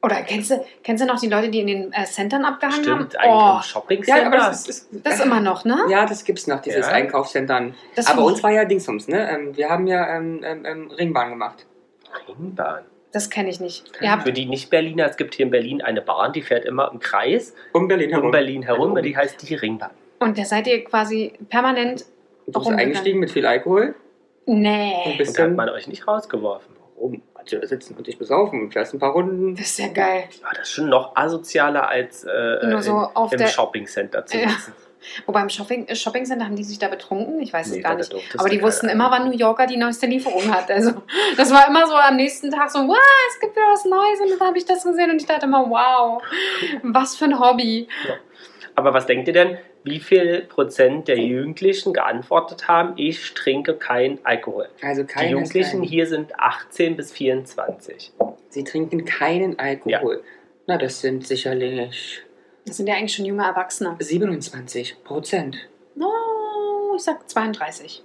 Oder kennst du, kennst du noch die Leute, die in den äh, Centern abgehangen Stimmt, haben? eigentlich Oh, im shopping Ja, aber das ist, ist das ist immer noch, ne? Ja, das gibt's noch, dieses Ja. Einkaufszentren. Das Aber uns war ja Dingsums, ne? Ähm, Wir haben ja ähm, ähm, ähm, Ringbahn gemacht. Ringbahn. Das kenne ich nicht. Für die Nicht-Berliner, es gibt hier in Berlin eine Bahn, die fährt immer im Kreis Um Berlin herum. um Berlin herum Also, und die heißt die Ringbahn. und da seid ihr quasi permanent. Du bist eingestiegen mit viel Alkohol und Nee. bist Und da hat dann man euch nicht rausgeworfen. rum. Sitzen und dich besaufen. Fährst ein paar Runden. Das ist ja geil. Ja, das ist schon noch asozialer als äh, Nur so in, auf im der- Shopping-Center zu Ja. sitzen. Wobei im Shopping, Shopping Center haben die sich da betrunken? Ich weiß Nee, es gar nicht. Aber die wussten immer, wann New Yorker die neueste Lieferung hat. Also das war immer so am nächsten Tag so, wow, es gibt wieder was Neues und dann habe ich das gesehen und ich dachte immer, wow, was für ein Hobby. Aber was denkt ihr denn, wie viel Prozent der Jugendlichen geantwortet haben, ich trinke kein Alkohol? Also Die keiner ist Jugendlichen kein- hier sind 18 bis 24. Sie trinken keinen Alkohol. Na, das sind sicherlich Das sind ja eigentlich schon junge Erwachsene. 27 Prozent. Oh, ich sag 32.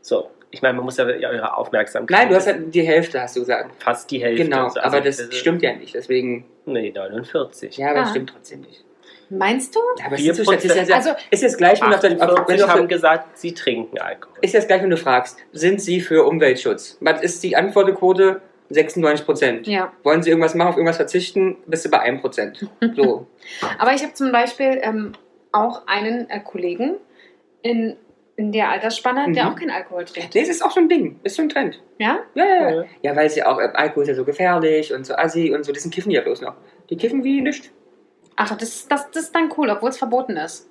So, ich meine, man muss ja eure Aufmerksamkeit. Nein, du hast halt die Hälfte, hast du gesagt. fast die Hälfte. Genau, Also, aber das stimmt ja nicht. Deswegen, Nee, 49. ja, aber das Ah. stimmt trotzdem nicht. Meinst du? Ja, aber es ist, das ist, ja, Also- ist jetzt gleich, wenn du, wenn 48 du haben gesagt, sie trinken Alkohol. ist jetzt gleich, wenn du fragst, sind sie für Umweltschutz? Was ist die Antwortquote? 96 Prozent. Ja. Wollen sie irgendwas machen, auf irgendwas verzichten? Bist du bei 1 Prozent. [LAUGHS] So. Aber ich habe zum Beispiel ähm, auch einen äh, Kollegen in in der Altersspanne, der Mhm. auch keinen Alkohol trinkt. Das ist auch so ein Ding. Ist so ein Trend. Ja? Ja, ja, ja. Ja. Ja, weil es ja auch, äh, Alkohol ist ja so gefährlich und so assi und so. Das kiffen die ja bloß noch. Die kiffen wie nicht. Ach, das, das, das ist dann cool, obwohl es verboten ist.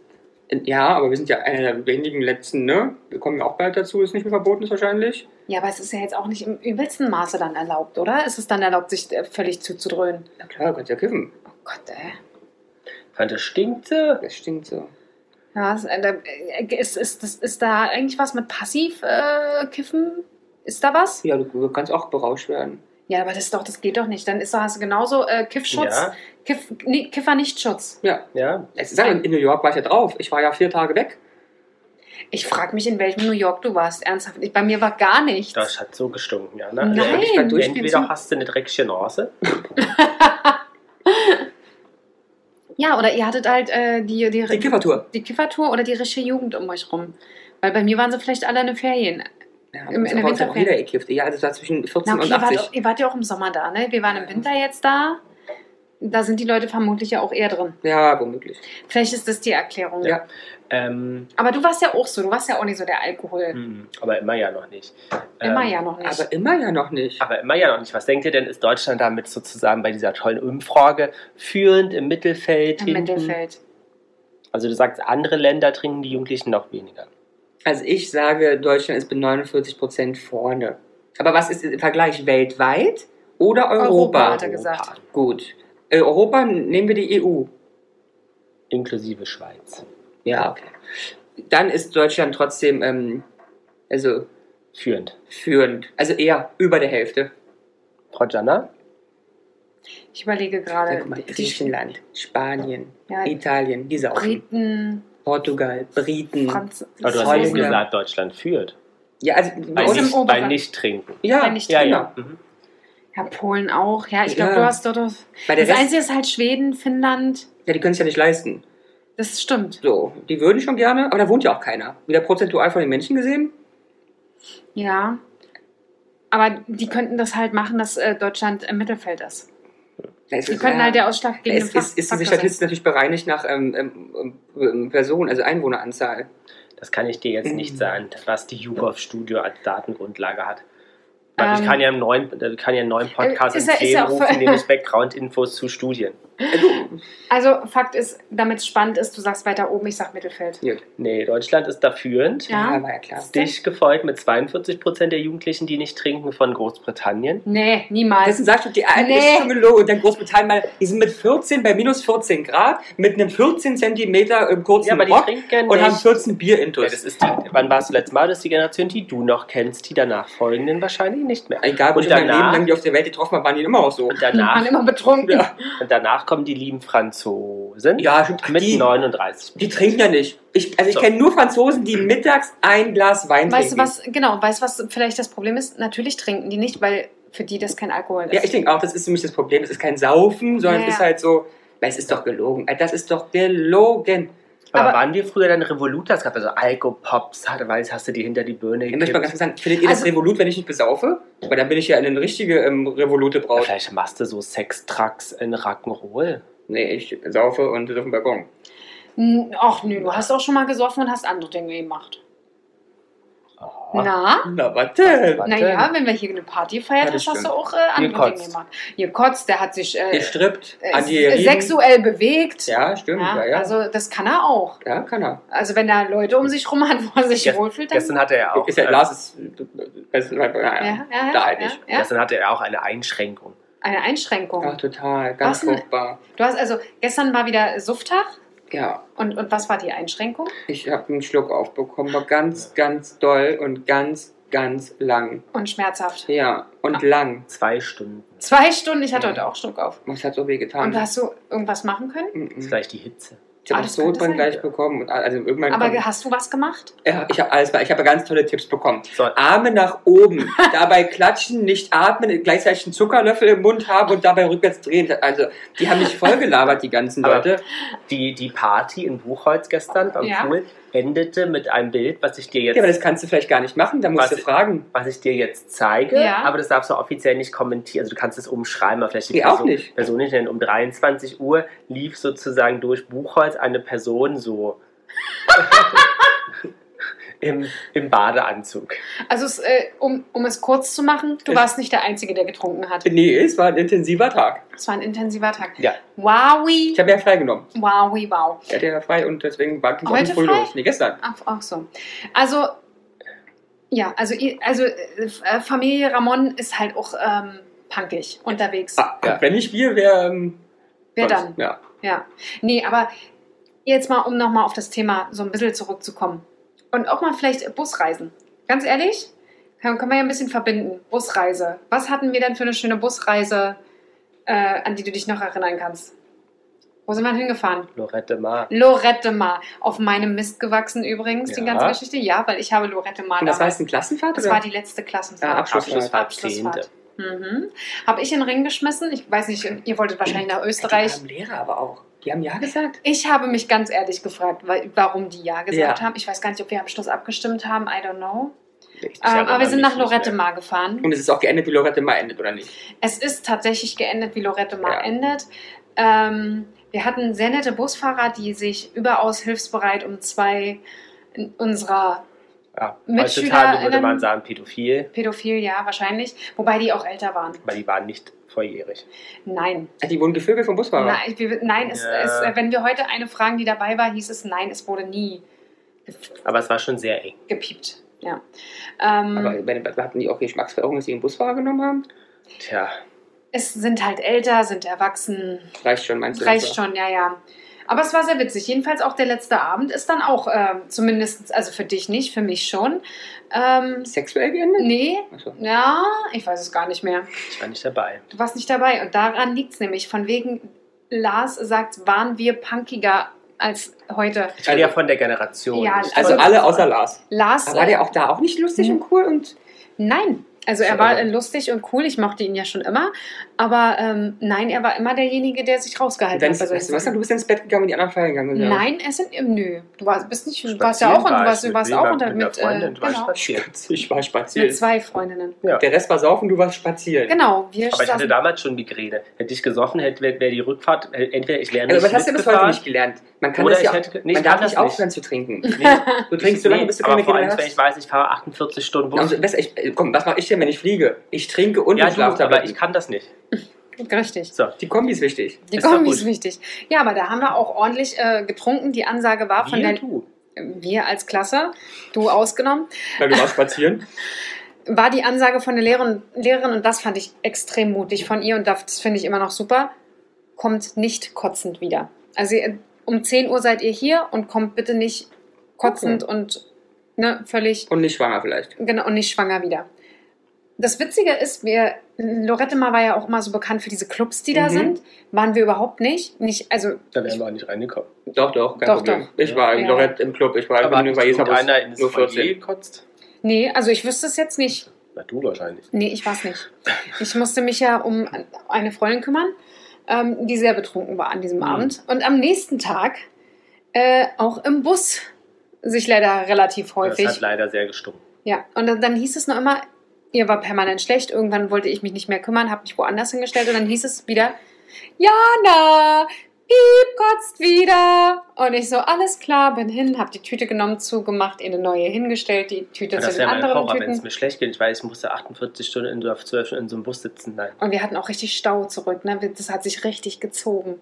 Ja, aber wir sind ja einer der wenigen letzten, ne? Wir kommen ja auch bald dazu, dass es nicht mehr verboten ist wahrscheinlich. Ja, aber es ist ja jetzt auch nicht im übelsten Maße dann erlaubt, oder? Ist es dann erlaubt, sich äh, völlig zuzudröhnen? Na klar, du kannst ja kiffen. Oh Gott, ey. Fand das stinkt so. Das stinkt so. Ja, ist, äh, da- äh, ist, ist, ist, ist da eigentlich was mit Passiv-Kiffen? Äh, Kiffen? ist da was? Ja, du, du kannst auch berauscht werden. Ja, aber das, ist doch, das geht doch nicht. Dann ist, hast du genauso äh, Kiffschutz, Ja, Kiff, nee, Kiffer-Nichtschutz. Ja. ja. Es ist, in New York war ich ja drauf. Ich war ja vier Tage weg. Ich frage mich, in welchem New York du warst. Ernsthaft. Ich, bei mir war gar nichts. Das hat so gestunken, ja. Ne? Nein. Und ich war Entweder hast du eine dreckige Nase. [LAUGHS] Ja, oder ihr hattet halt äh, die, die, Die Kiffertour. die Kiffertour oder die richtige Jugend um euch rum. Weil bei mir waren sie vielleicht alle in den Ferien. Ja, Im- in der bei uns hat auch Winterferien. jeder gekifft. Ja, also das war zwischen 14 Na, okay, und ihr wart, 80. ihr wart ja auch im Sommer da, ne? Wir waren im Winter jetzt da. Da sind die Leute vermutlich ja auch eher drin. Ja, womöglich. Vielleicht ist das die Erklärung. Ja. Ähm, Aber du warst ja auch so, du warst ja auch nicht so der Alkohol. hm, aber immer ja noch nicht. Immer ähm, ja noch nicht. Aber immer ja noch nicht. Aber immer ja noch nicht. Was denkt ihr denn, ist Deutschland damit sozusagen bei dieser tollen Umfrage führend im Mittelfeld? Im hinten? Mittelfeld. Also du sagst, andere Länder trinken die Jugendlichen noch weniger. Also ich sage, Deutschland ist mit 49 Prozent vorne. Aber was ist im Vergleich weltweit oder Europa? Europa, hat er gesagt. Gut. Äh, Europa nehmen wir die EU. Inklusive Schweiz. Ja, okay. Dann ist Deutschland trotzdem ähm, also Führend. führend. Also eher über der Hälfte. Frau Jana? Ich überlege Ja, gerade. guck mal, die Griechenland, Spanien, Ja, Italien, diese auch. Briten, Portugal, Briten. Franz Aber du hast eben gesagt, Deutschland führt. Ja, also Bei, nicht, bei Oberen. Nicht-Trinken. ja, bei nicht Ja, genau. ja. Mhm. ja, Polen auch. Ja, ich glaube, Ja. du hast dort. Das Bei der Rest, Einzige ist halt Schweden, Finnland. ja, die können es ja nicht leisten. Das stimmt. So, die würden schon gerne, aber da wohnt ja auch keiner. Wieder prozentual von den Menschen gesehen? Ja. Aber die könnten das halt machen, dass äh, Deutschland im Mittelfeld ist. Ja, es Die ist- könnten ja. halt der ausschlaggebende es ist, ist diese Faktor. Statistik natürlich bereinigt nach ähm, ähm, ähm, Personen, also Einwohneranzahl. Das kann ich dir jetzt nicht Mhm. sagen, was die YouGov Studio als Datengrundlage hat. Weil ich Ähm, kann ja, einen neuen, ich kann ja einen neuen Podcast ist ja- ist auch rufen, [LAUGHS] nämlich Background-Infos zu Studien. Also, Fakt ist, damit es spannend ist, du sagst weiter oben, ich sag Mittelfeld. Gut. Nee, Deutschland ist da führend. Ja. war ja klar. Dicht gefolgt mit 42% der Jugendlichen, die nicht trinken, von Großbritannien. Nee, niemals. Deswegen sagst du, die eine Nee. ist schon gelogen. Und dann Großbritannien, mal, die sind mit 14 bei minus 14 Grad, mit einem 14 Zentimeter im kurzen Ja, aber die Rock trinken und haben nicht. 14 Bier Ja, intus. das ist die, wann warst du letztes Mal? Das ist die Generation, die du noch kennst, die danach folgenden wahrscheinlich nicht mehr. Egal, wo und ich mein Leben danach, lang die auf der Welt getroffen habe, waren die immer auch so. und Die waren danach, immer betrunken. Ja, und danach kommen die lieben Franzosen ja stimmt. Mit die, 39. die trinken ja nicht. Ich, also ich So. kenne nur Franzosen, die mittags ein Glas Wein Weißt du trinken. was, genau, weißt du was vielleicht das Problem ist? Natürlich trinken die nicht, weil für die das kein Alkohol ist. Ja, ich denke auch, das ist für mich das Problem. Es ist kein Saufen, sondern Ja, es ist ja. halt so, weil es ist doch gelogen. Alter, Das ist doch gelogen. Aber, Aber- waren wir früher dann Revolutas? Es gab also Alkopops, hat- weiß, hast du die hinter die Birne Ich möchte mal ganz gekippt? kurz sagen, findet ihr das Also- Revolut, wenn ich nicht besaufe? Weil dann bin ich ja eine richtige ähm, Revolute Ja, Braut. vielleicht machst du so Sextrucks in Rock'n'Roll. Nee, ich saufe und sitze auf dem Balkon. N- Ach nö, du hast auch schon mal gesoffen und hast andere Dinge gemacht. Oh. Na? Na, warte. Naja, wenn wir hier eine Party feiern, Ja, das hast, hast du auch äh, andere Gekotzt. Dinge gemacht. Ihr kotzt, der hat sich äh, Ihr strippt äh, sexuell bewegt. Ja, stimmt. Ja, ja. Also das kann er auch. ja, kann er. Also wenn er Leute um sich rum hat, wo er sich Gest- wohlfühlt, dann... Gestern hatte er auch, Ist ja, äh, Lars ist. ja, ja, ja, da halt ja, nicht. ja. gestern hatte er auch eine Einschränkung. Eine Einschränkung. Ach, total. Ganz furchtbar. Du hast also, gestern war wieder Sufftag. Ja, Und, und was war die Einschränkung? ich habe einen Schluck aufbekommen. War ganz, ganz doll und ganz, ganz lang. Und schmerzhaft. Ja, und Ah. lang. Zwei Stunden. Zwei Stunden, ich hatte Ja. heute auch Schluck auf. Was hat so weh getan? Und hast du irgendwas machen können? Mhm. Vielleicht die Hitze. Ich habe Ah, Sodbrennen gleich bekommen. Und Also irgendwann Aber kommt- hast du was gemacht? ja, ich habe alles, ich habe ganz tolle Tipps bekommen. So, Arme nach oben, [LAUGHS] dabei klatschen, nicht atmen, gleichzeitig einen Zuckerlöffel im Mund haben und dabei rückwärts drehen. Also, die haben mich voll gelabert, die ganzen Aber- Leute. die, die Party in Buchholz gestern am Ja. Pool endete mit einem Bild, was ich dir jetzt Ja, aber das kannst du vielleicht gar nicht machen, da musst Was- du fragen. was ich dir jetzt zeige, Ja. aber das darfst du offiziell nicht kommentieren. Also du kannst es umschreiben, aber vielleicht die Nee, auch Person, nicht. Person nicht nennen. Um 23 Uhr lief sozusagen durch Buchholz eine Person so [LAUGHS] im, im Badeanzug. Also, es, äh, um, um es kurz zu machen, du Ich- warst nicht der Einzige, der getrunken hat. Nee, es war ein intensiver Tag. Es war ein intensiver Tag. Ja. Wowi, Ich habe ja freigenommen. wowi, wow. Er hatte ja frei und deswegen war ich auch nicht früh frei? los. Nee, gestern. Ach, ach so. Also, ja, also, also äh, Familie Ramon ist halt auch ähm, punkig unterwegs. Ah, Ja. Wenn nicht wir, wer. Ähm, Wer dann? Ja. Ja. Nee, aber jetzt mal, um nochmal auf das Thema so ein bisschen zurückzukommen. Und auch mal vielleicht Busreisen. Ganz ehrlich, kann, kann man ja ein bisschen verbinden. Busreise. Was hatten wir denn für eine schöne Busreise, äh, an die du dich noch erinnern kannst? Wo sind wir denn hingefahren? Lorette Mar. Lorette Mar. Auf meinem Mist gewachsen übrigens, die Ja. ganze Geschichte. Ja, weil ich habe Lorette Mar Und das war jetzt eine Klassenfahrt? Das oder? war die letzte Klassenfahrt. Ja, Abschlussfahrt. Abschlussfahrt. Mhm. Habe ich in den Ring geschmissen. Ich weiß nicht, ihr wolltet wahrscheinlich nach Österreich. Die haben Lehrer aber auch. Die haben Ja gesagt. Ich habe mich ganz ehrlich gefragt, warum die Ja gesagt Ja. haben. Ich weiß gar nicht, ob wir am Schluss abgestimmt haben. I don't know. Ähm, aber wir sind nach Lorette. Mar gefahren. Und es ist auch geendet, wie Lorette mal endet, oder nicht? Es ist tatsächlich geendet, wie Lorette Mar Ja. endet. Ähm, wir hatten sehr nette Busfahrer, die sich überaus hilfsbereit um zwei unserer Ja. Mitschülerinnen- Heutzutage würde man sagen pädophil, Pädophil, ja, wahrscheinlich. Wobei die auch älter waren. weil die waren nicht volljährig. Nein. Ah, Die wurden gevögelt vom Busfahrer. Nein, wir, nein es, Ja. es, wenn wir heute eine fragen, die dabei war, hieß es nein, es wurde nie Aber es war schon sehr eng. gepiept. Ja. Ähm, Aber den- hatten die auch Geschmacksverirrung, dass sie einen Busfahrer genommen haben? Tja, es sind halt älter, sind erwachsen, Reicht schon, meinst du? reicht schon, ja, ja. Aber es war sehr witzig. Jedenfalls auch der letzte Abend ist dann auch, ähm, zumindest, also für dich nicht, für mich schon. Ähm, Sexuell geendet? nee, Achso. ja, ich weiß es gar nicht mehr. ich war nicht dabei. Du warst nicht dabei. Und daran liegt es nämlich. Von wegen, Lars sagt, waren wir punkiger als heute. Ich bin ja von der Generation. Ja, Also alle außer Lars. Lars. Aber war äh, der auch da auch nicht lustig Hm. und cool und Nein. Also er So, war äh, lustig und cool, ich mochte ihn ja schon immer. Aber ähm, nein, er war immer derjenige, der sich rausgehalten dann, hat. weißt du was, du bist ins Bett gegangen und die anderen feiern gegangen. sind. Nein, es sind nö. Du warst, bist nicht, du warst ja auch und du ich warst, du warst auch unter mit, Freundin, äh, du warst genau, spazieren. [LAUGHS] Ich war spazieren. mit zwei Freundinnen. Ja. Der Rest war saufen, du warst spazieren. Genau, wir Aber ich hatte damals schon Migräne. Hätte ich gesoffen, hätte wäre wär die Rückfahrt, äh, entweder ich wäre Also, nicht was hast du bis heute nicht gelernt? Man kann Oder das ich ja hätte- nee, man darf das nicht aufhören zu trinken. Nee, Du trinkst so lange, bis du keine Kinder wenn hast. ich weiß, ich fahre 48 Stunden Bus. Also, äh, komm, was mache ich denn, wenn ich fliege? Ich trinke und ja, ich du, aber ich kann das nicht. Richtig. So, Die Kombi ist wichtig. Die Ist Kombi ist wichtig. Ja, aber da haben wir auch ordentlich äh, getrunken. Die Ansage war von wir, der du. wir als Klasse, du ausgenommen, Weil du warst spazieren. [LAUGHS] war die Ansage von der Lehrerin, Lehrerin und das fand ich extrem mutig von ihr und das finde ich immer noch super. Kommt nicht kotzend wieder. Also um 10 Uhr seid ihr hier und kommt bitte nicht kotzend und ne, völlig Und nicht schwanger vielleicht. genau und nicht schwanger wieder. Das Witzige ist, wir, Lorette Mar war ja auch immer so bekannt für diese Clubs, die da Mhm. sind. Waren wir überhaupt nicht. nicht also Da wären wir auch nicht reingekommen. Doch, doch, kein Doch, Problem. doch. Ich war im Ja. Lorette im Club. Ich war Aber nur bei Jesabus irgendeiner in das nur Foyer 14. gekotzt? nee, also ich wüsste es jetzt nicht. Na, du wahrscheinlich. Nee, ich weiß nicht. Ich musste mich ja um eine Freundin kümmern, ähm, die sehr betrunken war an diesem Mhm. Abend. Und am nächsten Tag äh, auch im Bus sich leider relativ Das häufig. hat leider sehr gestunken. Ja, und dann, dann hieß es noch immer, ihr war permanent schlecht. Irgendwann wollte ich mich nicht mehr kümmern, habe mich woanders hingestellt und dann hieß es wieder, Jana, Piep kotzt wieder. Und ich so, alles klar, bin hin, habe die Tüte genommen, zugemacht, ihr eine neue hingestellt, die Tüte Ja, zu das den mein anderen Horror, wenn es Tüten. mir schlecht geht. Ich weiß, ich musste 48 Stunden in, oder 12 Stunden in so einem Bus sitzen. Nein. Und wir hatten auch richtig Stau zurück. Ne? Das hat sich richtig gezogen.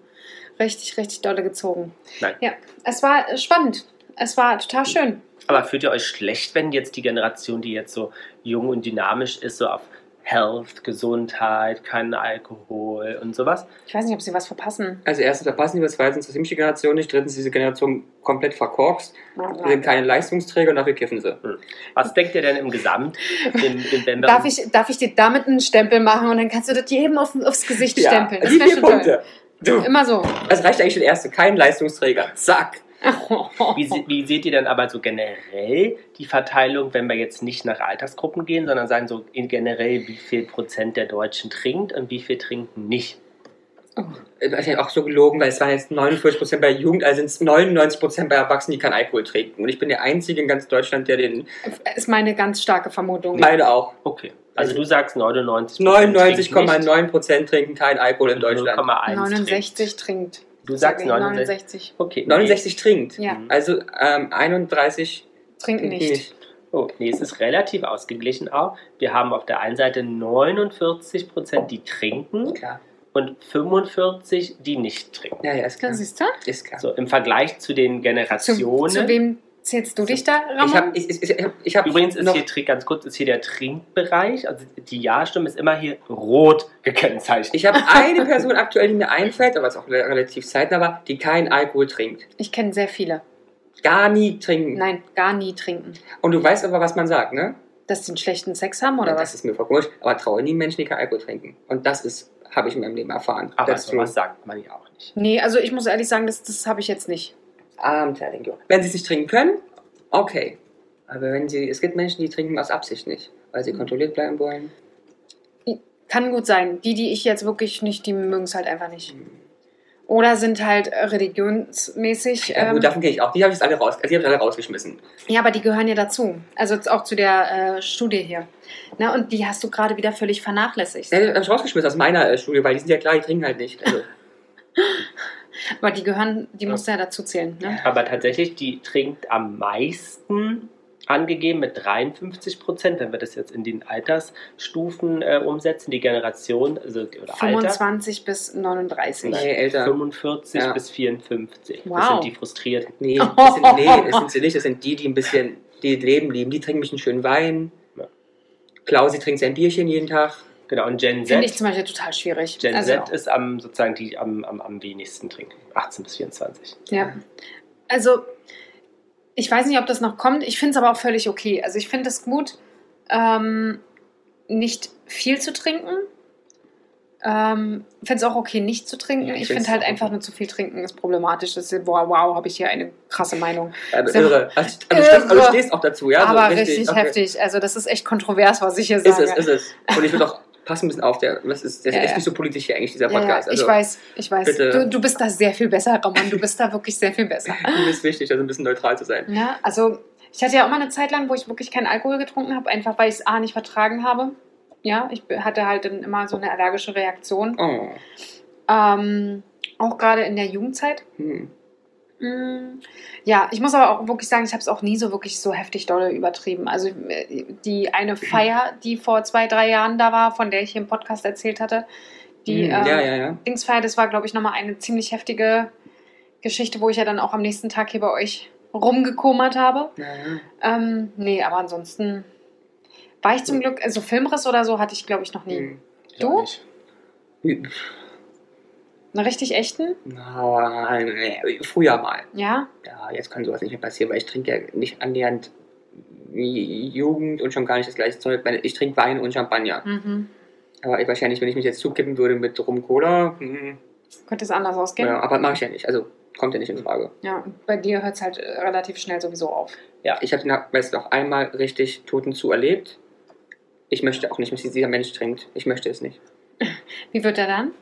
Richtig, richtig dolle gezogen. Nein. Ja, es war äh, spannend. Es war total schön. Aber fühlt ihr euch schlecht, wenn jetzt die Generation, die jetzt so jung und dynamisch ist, so auf Health, Gesundheit, keinen Alkohol und sowas? Ich weiß nicht, ob sie was verpassen. Also erstens verpassen die was, zweitens das die Generation nicht, drittens diese Generation komplett verkorkst, sie sind keine Leistungsträger und dafür kiffen sie. Was denkt ihr denn im Gesamt, im, im, Darf ich, darf ich dir damit einen Stempel machen und dann kannst du das jedem auf, aufs Gesicht stempeln? Das die wäre vier schon toll. Punkte. Du, Immer so. das reicht eigentlich schon erste, kein Leistungsträger. Zack. [LAUGHS] Wie, wie seht ihr denn aber so generell die Verteilung, wenn wir jetzt nicht nach Altersgruppen gehen, sondern sagen so in generell, wie viel Prozent der Deutschen trinkt und wie viel trinken nicht? Das ist ja auch so gelogen, weil es waren jetzt 49% bei Jugend, also sind es 99% bei Erwachsenen, die keinen Alkohol trinken. Und ich bin der Einzige in ganz Deutschland, der den, Ist meine ganz starke Vermutung. meine auch. Okay. Also du sagst 99 99,9% trinken keinen Alkohol in Deutschland. 0,1 69 trinkt. Du sagst Sag ich, 69. Okay. 69 trinkt. Ja. Mhm. Also ähm, 31 Trinken nicht. Oh, nee, es ist relativ ausgeglichen auch. Wir haben auf der einen Seite 49 Prozent, die trinken Klar. und 45, die nicht trinken. Ja, ja, ist klar. Das siehst du? Ist klar. So, im Vergleich zu den Zu, Generationen. zu wem zählst du dich da, Ich Ramon? habe ich, ich, ich hab, ich hab Übrigens ist hier, ganz kurz, ist hier der Trinkbereich, also die Ja-Stimme ist immer hier rot gekennzeichnet. ich habe eine Person aktuell, die mir einfällt, aber es ist auch re- relativ zeitnah war, die keinen Alkohol trinkt. Ich kenne sehr viele. Gar nie trinken. Nein, gar nie trinken. Und du weißt aber, was man sagt, ne? Dass sie einen schlechten Sex haben oder ja, was? das ist mir vollkommen wurscht. Aber traue nie Menschen, die keinen Alkohol trinken. Und das ist, habe ich in meinem Leben erfahren. Aber That's sowas sagt man ja auch nicht. Nee, also ich muss ehrlich sagen, das, das habe ich jetzt nicht. I'm telling you. Wenn sie es nicht trinken können, okay. Aber wenn sie, es gibt Menschen, die trinken aus Absicht nicht, weil Mhm. sie kontrolliert bleiben wollen. Kann gut sein. Die, die ich jetzt wirklich nicht, die mögen es halt einfach nicht. Oder sind halt religionsmäßig. Ja, Ähm, gut, davon gehe ich auch. Die habe ich jetzt alle raus, also die habe ich alle rausgeschmissen. ja, aber die gehören ja dazu. Also jetzt auch zu der äh, Studie hier. Na, und die hast du gerade wieder völlig vernachlässigt. Ja, die habe ich rausgeschmissen aus meiner äh, Studie, weil die sind ja klar, die trinken halt nicht. Also, [LAUGHS] Aber die gehören, die musst du ja dazu zählen. Ne? Aber tatsächlich, die trinkt am meisten angegeben mit 53 Prozent, wenn wir das jetzt in den Altersstufen äh, umsetzen, die Generation, also oder Alter, 25 bis 39. nee, älter. 45 Ja. bis 54. Das Wow. sind die Frustrierten. Nee, [LAUGHS] das sind, nee, das sind sie nicht. Das sind die, die ein bisschen die Leben lieben. Die trinken ein bisschen schön Wein. Ja. Klausi trinkt sein Bierchen jeden Tag. Genau, und Gen Finde ich Z, zum Beispiel total schwierig. Gen also, Z ist am, sozusagen die am, am, am wenigsten trinken. 18 bis 24. Ja. Also, ich weiß nicht, ob das noch kommt. Ich finde es aber auch völlig okay. Also, ich finde es gut, ähm, nicht viel zu trinken. Ähm, finde es auch okay, nicht zu trinken. Ja, ich ich finde halt einfach okay. nur zu viel trinken ist problematisch. Das ist, boah, wow, habe ich hier eine krasse Meinung. Also, So. irre. Also, also, du stehst, also, Irre. stehst auch dazu, ja? So aber richtig, okay. heftig. Also, das ist echt kontrovers, was ich hier Ist sage. es, ist es. Und ich würde auch passen ein bisschen auf, der, das ist, der ist Ja, echt ja. nicht so politisch hier eigentlich, dieser Podcast. ich also, weiß, ich weiß. bitte. Du, du bist da sehr viel besser, Ramon. Du bist da wirklich sehr viel besser. [LAUGHS] Mir ist wichtig, also ein bisschen neutral zu sein. Ja, also ich hatte ja auch mal eine Zeit lang, wo ich wirklich keinen Alkohol getrunken habe, einfach weil ich es A nicht vertragen habe. Ja, ich hatte halt dann immer so eine allergische Reaktion. Oh. Ähm, auch gerade in der Jugendzeit. Hm. Mm, Ja, ich muss aber auch wirklich sagen, ich habe es auch nie so wirklich so heftig dolle übertrieben. Also äh, die eine Feier, die vor zwei, drei Jahren da war, von der ich hier im Podcast erzählt hatte, die Hm, ähm, ja, ja, ja. Dingsfeier, das war, glaube ich, nochmal eine ziemlich heftige Geschichte, wo ich ja dann auch am nächsten Tag hier bei euch rumgekomert habe. Ähm, nee, aber ansonsten war ich zum Glück, also Filmriss oder so hatte ich, glaube ich, noch nie. Hm. Ich Du? Einen richtig echten? Na, nee, früher mal. Ja. Ja, jetzt kann sowas nicht mehr passieren, weil ich trinke ja nicht annähernd Jugend und schon gar nicht das gleiche Zeug. Ich trinke Wein und Champagner. Mhm. Aber ich, wahrscheinlich, wenn ich mich jetzt zukippen würde mit Rum Cola, hm, Könnte es anders ausgehen? ja, Ja. aber mache ich ja nicht. Also kommt ja nicht in Frage. und bei dir hört es halt äh, relativ schnell sowieso auf. Ich habe du, noch einmal richtig Toten zu erlebt. Ich möchte auch nicht, dass dieser Mensch trinkt. Ich möchte es nicht. [LAUGHS] Wie wird er dann?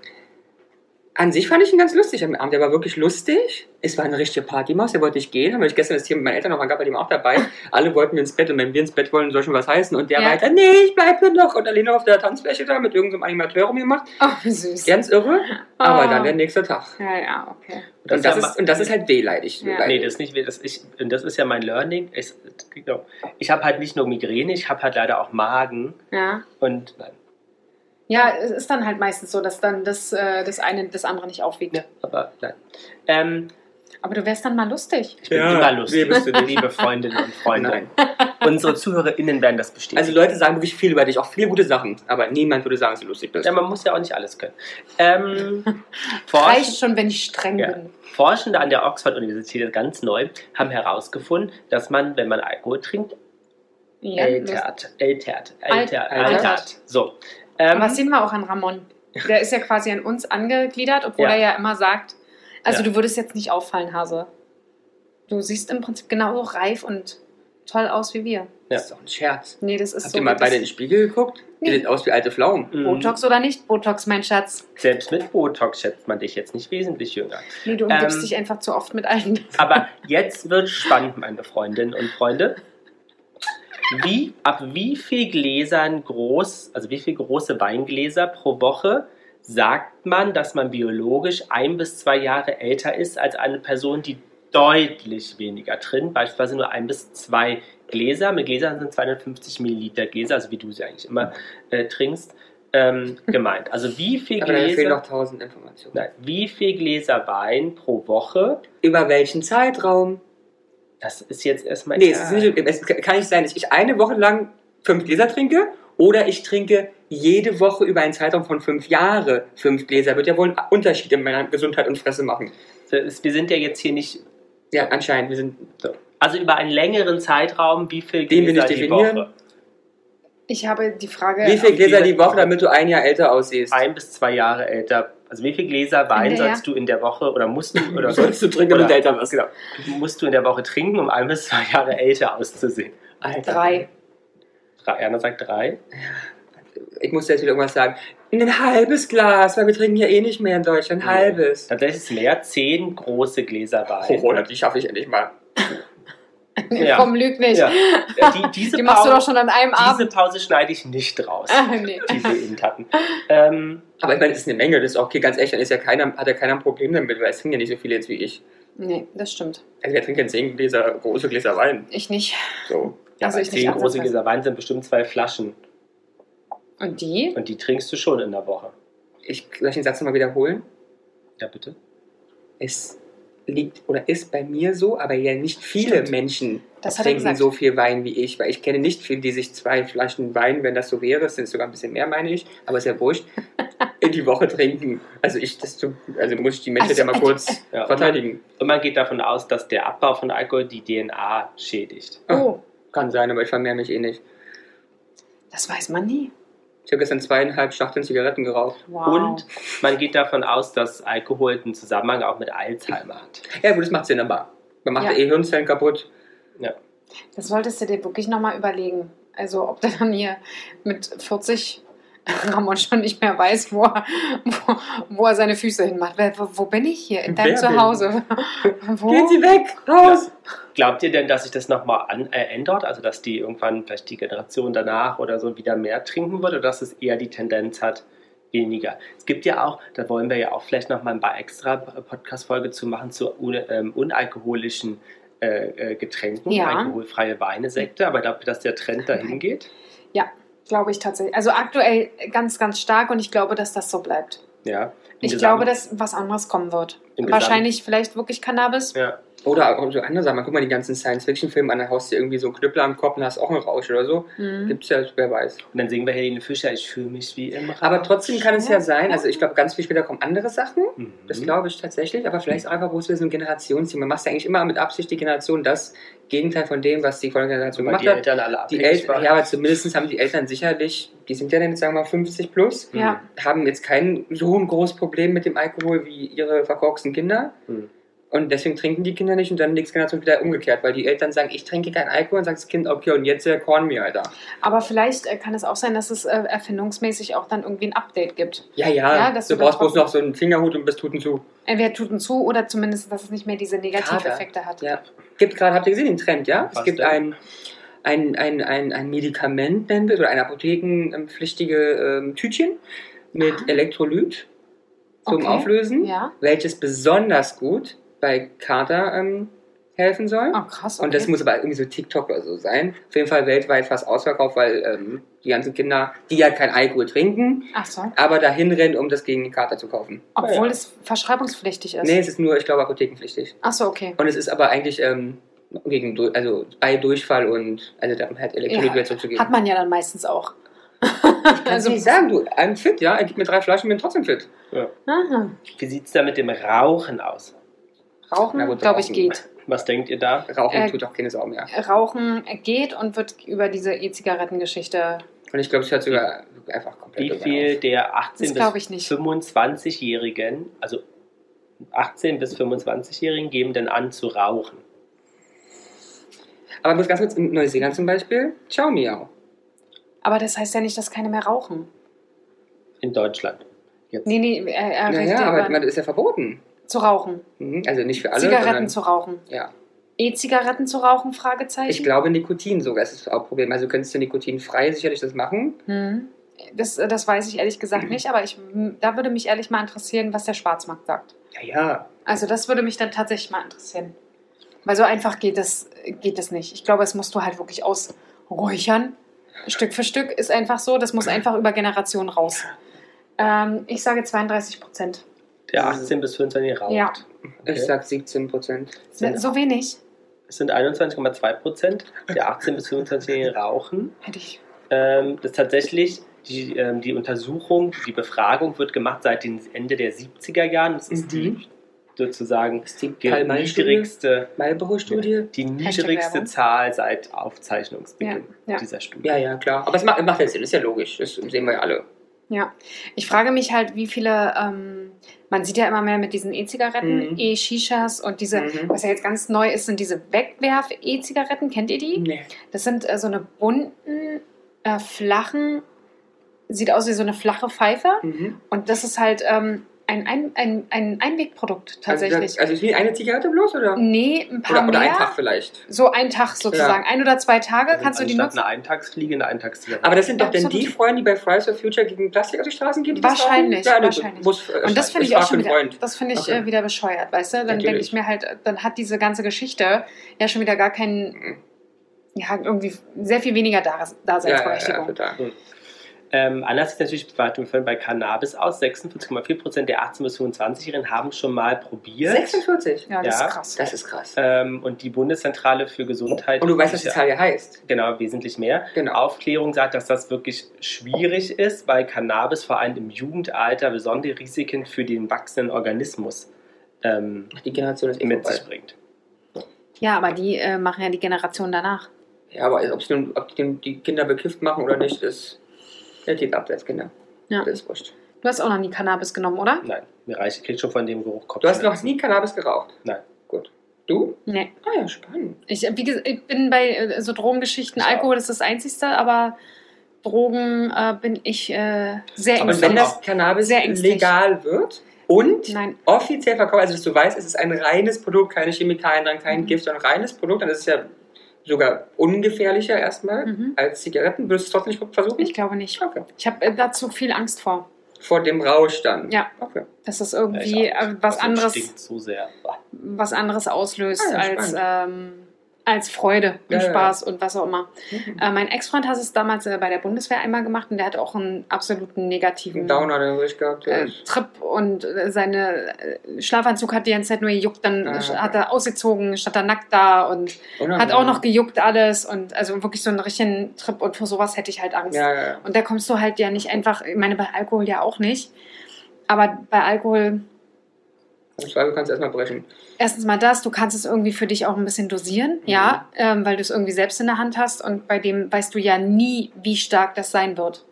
An sich fand ich ihn ganz lustig am Abend. Der war wirklich lustig. Es war eine richtige Partymaus. Der wollte nicht gehen. Habe ich gestern das Team mit meinen Eltern nochmal gehabt, bei dem auch dabei. Alle wollten wir ins Bett und wenn wir ins Bett wollen, soll schon was heißen. Und der Ja. weiter, nee, ich bleib hier noch. Und alleine auf der Tanzfläche da mit irgendeinem Animateur rumgemacht. Oh, wie süß. Ganz irre. Aber Oh. dann der nächste Tag. Ja, ja, okay. Und das, ja ist, und das ist halt wehleidig. Ja. Nee, das ist nicht, das, ich, und das ist ja mein Learning. Ich, genau. ich habe halt nicht nur Migräne, ich habe halt leider auch Magen. Ja. Und nein. Ja, es ist dann halt meistens so, dass dann das, äh, das eine das andere nicht aufwiegt. Ja, aber nein. Ähm, Aber du wärst dann mal lustig. ich bin Ja, immer lustig, nee, bist du liebe Freundinnen und Freunde. Nein. Unsere ZuhörerInnen werden das bestätigen. Also Leute sagen wirklich viel über dich, auch viele gute Sachen. Aber niemand würde sagen, dass du lustig bist. ja, man muss ja auch nicht alles können. Ähm, [LAUGHS] Forsch, Reicht schon, wenn ich streng Ja. bin. Forschende an der Oxford-Universität, ganz neu, haben herausgefunden, dass man, wenn man Alkohol trinkt, Ja, ältert. Ältert. Alt- Ältert. altert. Altert. So. Ähm, Aber das sehen wir auch an Ramon. Der ist ja quasi an uns angegliedert, obwohl Ja. er ja immer sagt, also Ja. du würdest jetzt nicht auffallen, Hase. Du siehst im Prinzip genauso reif und toll aus wie wir. Das ist doch ein Scherz. Nee, das ist Habt so. ihr mal beide in den Spiegel geguckt? Nee. Ihr seht aus wie alte Pflaumen. Mhm. Botox oder nicht Botox, mein Schatz? Selbst mit Botox schätzt man dich jetzt nicht wesentlich jünger. Nee, du umgibst Ähm, dich einfach zu oft mit allen. Aber jetzt wird spannend, meine Freundinnen und Freunde. Wie, ab wie viel Gläsern groß, also wie viel große Weingläser pro Woche sagt man, dass man biologisch ein bis zwei Jahre älter ist als eine Person, die deutlich weniger drin, beispielsweise nur ein bis zwei Gläser. Mit Gläsern sind 250 Milliliter Gläser, also wie du sie eigentlich immer äh, trinkst, ähm, [LAUGHS] gemeint. Also wie viel Aber da fehlen Gläser, noch tausend Informationen. nein, wie viel Gläser Wein pro Woche? Über welchen Zeitraum? Das ist jetzt erstmal Nee, es, ist nicht, es kann nicht sein, dass ich eine Woche lang fünf Gläser trinke oder ich trinke jede Woche über einen Zeitraum von fünf Jahre fünf Gläser. Wird ja wohl einen Unterschied in meiner Gesundheit und Fresse machen. wir sind ja jetzt hier nicht Ja, anscheinend. Wir sind Also über einen längeren Zeitraum, wie viel Den wir Gläser nicht die definieren. Woche? Ich habe die Frage. wie viele auf Gläser die Woche, damit du ein Jahr älter aussiehst? Ein bis zwei Jahre älter. Also wie viel Gläser Wein In der- sollst du in der Woche oder musst du oder [LAUGHS] sollst du trinken, oder- du älter wirst? Genau. Musst du in der Woche trinken, um ein bis zwei Jahre älter auszusehen? Alter. Drei. Drei, Erna sagt drei. Ich muss jetzt wieder irgendwas sagen. Ein halbes Glas, weil wir trinken ja eh nicht mehr in Deutschland. Ein Ja. halbes. Tatsächlich ist mehr, zehn große Gläser Wein. Oh, die schaffe ich endlich mal. [LAUGHS] Ja. Komm, lüg nicht. Ja. Die, [LAUGHS] diese, Die machst du Pause, doch schon an einem diese Abend. Pause schneide ich nicht raus, [LAUGHS] Ah, nee. die wir eben hatten. Ähm, Aber ich meine, das ist eine Menge, das ist auch okay, ganz ehrlich, dann ist ja keiner, hat ja keiner ein Problem damit, weil es trinken ja nicht so viele jetzt wie ich. Nee, das stimmt. Also wer trinkt denn zehn Gläser, große Gläser Wein? Ich nicht. So. ja, Also ich nicht zehn große. Gläser Wein sind bestimmt zwei Flaschen. Und die? Und die trinkst du schon in der Woche. Ich soll ich den Satz nochmal wiederholen? Ja, bitte. Es liegt oder ist bei mir so, aber ja nicht viele Stimmt. Menschen Das trinken so viel Wein wie ich, weil ich kenne nicht viele, die sich zwei Flaschen Wein, wenn das so wäre, es sind sogar ein bisschen mehr, meine ich, aber ist ja wurscht, [LAUGHS] in die Woche trinken. Also ich, das, tu- also muss ich die Menschen Also, ja mal kurz [LAUGHS] Ja, verteidigen. Und man geht davon aus, dass der Abbau von Alkohol die DNA schädigt. Oh, Kann sein, aber ich vermehre mich eh nicht. das weiß man nie. Ich habe gestern zweieinhalb Schachteln Zigaretten geraucht. Wow. Und man geht davon aus, dass Alkohol einen Zusammenhang auch mit Alzheimer hat. Ja gut, das macht Sinn, aber man macht Ja. ja. eh Hirnzellen kaputt. Das solltest du dir wirklich nochmal überlegen. Also, ob der dann hier mit 40 [LAUGHS] Ramon schon nicht mehr weiß, wo er, wo, wo er seine Füße hinmacht. Wo, wo bin ich hier? In deinem Wer Zuhause? [LAUGHS] wo? Gehen Sie weg! Raus! Glaubt ihr denn, dass sich das nochmal äh, ändert? Also, dass die irgendwann vielleicht die Generation danach oder so wieder mehr trinken wird oder dass es eher die Tendenz hat, weniger? Es gibt ja auch, da wollen wir ja auch vielleicht nochmal ein paar extra Podcast-Folge zu machen, zu un, ähm, unalkoholischen äh, äh, Getränken, Ja. alkoholfreie Weine, Sekte. Aber glaubt ihr, dass der Trend dahin geht? Glaube ich tatsächlich. Also aktuell ganz, ganz stark und ich glaube, dass das so bleibt. Ja. Ich Im glaube, Gesamt- dass was anderes kommen wird. im Wahrscheinlich vielleicht wirklich Cannabis. Ja. Oder auch so andere Sachen. Man guck mal die ganzen Science-Fiction-Filme an, da haust du irgendwie so einen Knüppel am Kopf und hast auch einen Rausch oder so. Mhm. Gibt's ja, wer weiß. Und dann singen wir Helene Fischer, ich fühle mich wie im Rausch. Aber trotzdem kann es ja sein, also ich glaube, ganz viel später kommen andere Sachen. Mhm. Das glaube ich tatsächlich, aber vielleicht ist auch einfach bloß wieder so ein Generationsthema. Man macht ja eigentlich immer mit Absicht die Generation das Gegenteil von dem, was die vorherige Generation Weil gemacht die hat. Eltern alle Die abhängig Eltern, ja, aber zumindest haben die Eltern sicherlich, die sind ja dann jetzt sagen wir mal 50 plus, Ja. haben jetzt kein so ein großes Problem mit dem Alkohol wie ihre verkorksten Kinder. Hm. Und deswegen trinken die Kinder nicht und dann nächste Generation wieder umgekehrt, weil die Eltern sagen, ich trinke keinen Alkohol und sagt das Kind, okay, und jetzt äh, Cornmeal, Alter. Aber vielleicht äh, kann es auch sein, dass es äh, erfindungsmäßig auch dann irgendwie ein Update gibt. Ja, ja, Ja, dass du brauchst bloß noch so einen Fingerhut und bist Tuten zu. Entweder tut und zu oder zumindest, dass es nicht mehr diese Negativeffekte hat. Ja. Gibt gerade, habt ihr gesehen den Trend, ja? Was es gibt denn? ein, ein, ein, ein, ein Medikament, nennen wir es, oder ein apothekenpflichtige ähm, Tütchen mit Ah. Elektrolyt zum Okay. Auflösen, Ja. welches besonders gut bei Kater ähm, helfen soll. Oh, krass. Okay. Und das muss aber irgendwie so TikTok oder so sein. Auf jeden Fall weltweit fast ausverkauft, weil ähm, die ganzen Kinder, die ja kein Alkohol trinken, Ach so. aber dahin rennen, um das gegen den Kater zu kaufen. Obwohl Ja. es verschreibungspflichtig ist. Nee, es ist nur, ich glaube, apothekenpflichtig. Ach so, okay. Und es ist aber eigentlich ähm, gegen, also bei Durchfall und also da hat Elektrolyt Ja, wieder zurückzugeben. Hat man ja dann meistens auch. Kannst [LAUGHS] also, du nicht sagen, du, I'm fit, ja, er gibt mir drei Flaschen, bin trotzdem fit. Aha. Wie sieht es da mit dem Rauchen aus? Rauchen, glaube ich, geht. Was denkt ihr da? Rauchen Äh, tut auch keine Sau mehr. Rauchen geht und wird über diese E-Zigarettengeschichte. Und ich glaube, es hört sogar einfach komplett Wie viel auf. der 18 Das glaub ich bis nicht. 25-Jährigen, also 18 bis 25-Jährigen, geben denn an zu rauchen? Aber ganz kurz, in Neuseeland zum Beispiel, Ciao Miau. Aber das heißt ja nicht, dass keine mehr rauchen. In Deutschland. Jetzt. Nee, nee, er, er Ja, redet ja, ja aber man, das ist ja verboten. Zu rauchen. Mhm, Also nicht für alle, Zigaretten sondern, zu rauchen. ja. E-Zigaretten zu rauchen? Fragezeichen. Ich glaube Nikotin sogar, das ist auch ein Problem. Also könntest du nikotinfrei sicherlich das machen. Hm. Das, das weiß ich ehrlich gesagt nicht, aber ich, da würde mich ehrlich mal interessieren, was der Schwarzmarkt sagt. Ja, ja. Also das würde mich dann tatsächlich mal interessieren. Weil so einfach geht das, geht das nicht. Ich glaube, es musst du halt wirklich ausräuchern. Stück für Stück ist einfach so, das muss [CLEARS THROAT] einfach über Generationen raus. Ähm, ich sage 32 Prozent. Der 18 bis 25 raucht. Ja. Ich Okay. sag 17 Prozent. So wenig Es sind 21,2 Prozent der 18 bis 25 rauchen. hätte ich. Ähm, das ist tatsächlich die, ähm, die Untersuchung, die Befragung wird gemacht seit dem Ende der 70er Jahren. Das ist Mhm. die sozusagen Ist die die niedrigste, Marlboro-Studie? die niedrigste. Zahl seit Aufzeichnungsbeginn Ja, ja. dieser Studie. Ja, ja, klar. Aber es macht, macht ja Sinn, ist ja logisch. Das sehen wir ja alle. Ja. Ich frage mich halt, wie viele. Ähm, man sieht ja immer mehr mit diesen E-Zigaretten, Mhm. E-Shishas und diese. Mhm. Was ja jetzt ganz neu ist, sind diese Wegwerf-E-Zigaretten. Kennt ihr die? Nee. Das sind äh, so eine bunten, äh, flachen. Sieht aus wie so eine flache Pfeife. Mhm. Und das ist halt ähm, ein, ein, ein, ein Einwegprodukt tatsächlich. Also, also ist wie eine Zigarette bloß, oder? nee, ein paar Oder, oder mehr. ein Tag vielleicht. So ein Tag sozusagen. Ein oder zwei Tage Also kannst du die nutzen. eine Eintagsfliege, eine Eintagszigarette. Aber das sind doch Absolut. die Freunde, die bei Fridays for Future gegen Plastik auf die Straßen gehen? die das Wahrscheinlich, rauchen? Ja, wahrscheinlich. Muss, äh, Und das finde ich auch schon wieder, Freund. das finde ich Okay. äh, wieder bescheuert, weißt du? Dann denke ich mir halt, dann hat diese ganze Geschichte ja schon wieder gar keinen, ja, irgendwie sehr viel weniger Dar Ja, ja, ja, Daseinsberechtigung. total. Ähm, anders sieht natürlich bei Cannabis aus. 46,4% der 18- bis 25-Jährigen haben schon mal probiert. 46? Ja, das Ja. ist krass. Das ist krass. Ähm, und die Bundeszentrale für Gesundheit. Und du weißt, was die Zahl hier heißt. Genau, wesentlich mehr. Genau. Aufklärung sagt, dass das wirklich schwierig ist, weil Cannabis vor allem im Jugendalter besondere Risiken für den wachsenden Organismus ähm, Die Generation ist eh mit vorbei. sich bringt. Ja, aber die äh, machen ja die Generation danach. Ja, aber ob's nun, ob die, die Kinder bekifft machen oder nicht, ist. Der als Kinder. Ja. Das ist wurscht. Du hast auch noch nie Cannabis genommen, oder? Nein, mir reicht, ich krieg schon von dem Geruch Kopf. Du hast noch nie Cannabis geraucht? Nein. Gut. Du? Nee. Ah ja, spannend. Ich, wie gesagt, ich bin bei äh, so Drogengeschichten, Ich auch. Alkohol ist das Einzigste, aber Drogen äh, bin ich äh, sehr Aber Und wenn ängstlich. das Cannabis Sehr ängstlich. legal wird und Nein. offiziell verkauft, also dass du weißt, es ist ein reines Produkt, keine Chemikalien dran, kein Mhm. Gift, sondern ein reines Produkt, dann ist es ja sogar ungefährlicher erstmal Mhm. als Zigaretten. Würdest du es trotzdem nicht versuchen? Ich glaube nicht. Okay. Ich habe äh, dazu viel Angst vor. Vor dem Rausch dann? Ja. Okay. Dass das Ja, irgendwie auch. äh, was Also, anderes, Stinkt so was anderes auslöst Ah, ja, als, ähm, als Freude und Ja, ja. Spaß und was auch immer. Mhm. Äh, mein Ex-Freund hat es damals äh, bei der Bundeswehr einmal gemacht und der hat auch einen absoluten negativen Ein Downer, den ich gehabt äh. Trip und äh, seine äh, Schlafanzug hat die ganze Zeit nur gejuckt, dann Ah, äh, okay. hat er ausgezogen, stand er nackt da und hat auch noch gejuckt alles und also wirklich so einen richtigen Trip und vor sowas hätte ich halt Angst. Ja, ja, ja. Und da kommst du halt ja nicht einfach, ich meine bei Alkohol ja auch nicht, aber bei Alkohol Im Zweifel kannst du erstmal brechen. erstens mal das, du kannst es irgendwie für dich auch ein bisschen dosieren, ja, ähm, weil du es irgendwie selbst in der Hand hast und bei dem weißt du ja nie, wie stark das sein wird.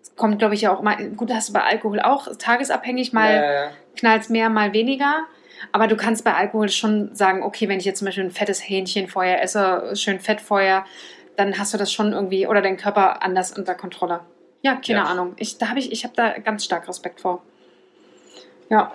Es kommt, glaube ich, ja auch mal, gut, hast du bei Alkohol auch, tagesabhängig, mal ja, ja, ja. knallt mehr, mal weniger. Aber du kannst bei Alkohol schon sagen, okay, wenn ich jetzt zum Beispiel ein fettes Hähnchen vorher esse, schön fett vorher, dann hast du das schon irgendwie oder dein Körper anders unter Kontrolle. Ja, keine Ja. Ahnung. Ich, da habe ich, ich habe da ganz stark Respekt vor. Ja.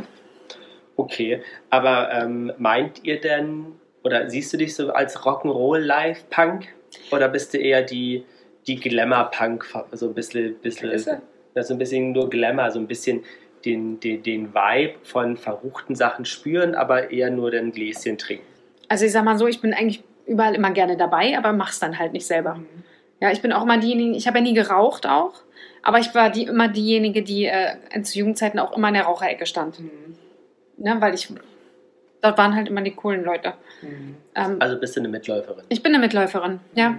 Okay, aber ähm, meint ihr denn, oder siehst du dich so als Rock'n'Roll-Live-Punk? Oder bist du eher die, die Glamour-Punk, so ein bisschen, bisschen, so ein bisschen nur Glamour, so ein bisschen den, den, den Vibe von verruchten Sachen spüren, aber eher nur den Gläschen trinken? Also ich sag mal so, ich bin eigentlich überall immer gerne dabei, aber mach's dann halt nicht selber. Ja, ich bin auch immer diejenige, ich habe ja nie geraucht auch, aber ich war die, immer diejenige, die äh, zu Jugendzeiten auch immer in der Raucherecke stand. Mhm. Ne, weil ich, dort waren halt immer die coolen Leute. Mhm. Ähm, Also bist du eine Mitläuferin? Ich bin eine Mitläuferin, ja.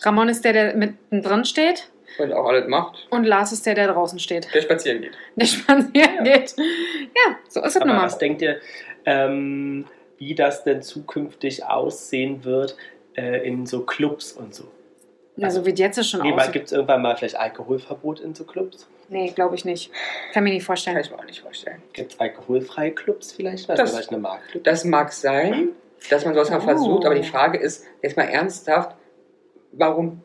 Ramon ist der, der mittendrin steht Und auch alles macht. und Lars ist der, der draußen steht. Der spazieren geht. Der spazieren Ja. geht. Ja, so ist es nun Aber mal. was denkt ihr, ähm, wie das denn zukünftig aussehen wird äh, in so Clubs und so? Ja, so wie es jetzt schon Nee, aussieht. Gibt es irgendwann mal vielleicht Alkoholverbot in so Clubs? Nee, glaube ich nicht. Kann mir nicht Kann vorstellen. ich mir auch nicht vorstellen. Gibt es alkoholfreie Clubs vielleicht? Was? Das- vielleicht eine Marktclub? Das mag sein, dass man sowas mal Oh. versucht, aber die Frage ist, jetzt mal ernsthaft, warum?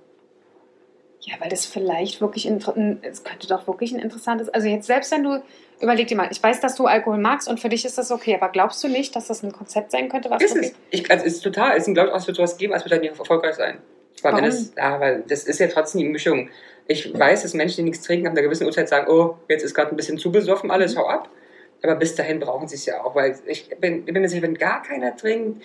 Ja, weil das vielleicht wirklich, ein- es könnte doch wirklich ein interessantes, also jetzt selbst wenn du, überleg dir mal, ich weiß, dass du Alkohol magst und für dich ist das okay, aber glaubst du nicht, dass das ein Konzept sein könnte, was Ist es? Ich, also es ist total, es ist glaube ich, es wird sowas geben, als wird halt nicht erfolgreich sein. Warum? das, aber das ist ja trotzdem die Mischung. Ich weiß, dass Menschen, die nichts trinken, ab einer gewissen Uhrzeit sagen, oh, jetzt ist gerade ein bisschen zu besoffen, alles, Mhm. hau ab. Aber bis dahin brauchen sie es ja auch, weil ich bin, ich bin mir sicher, wenn gar keiner trinkt,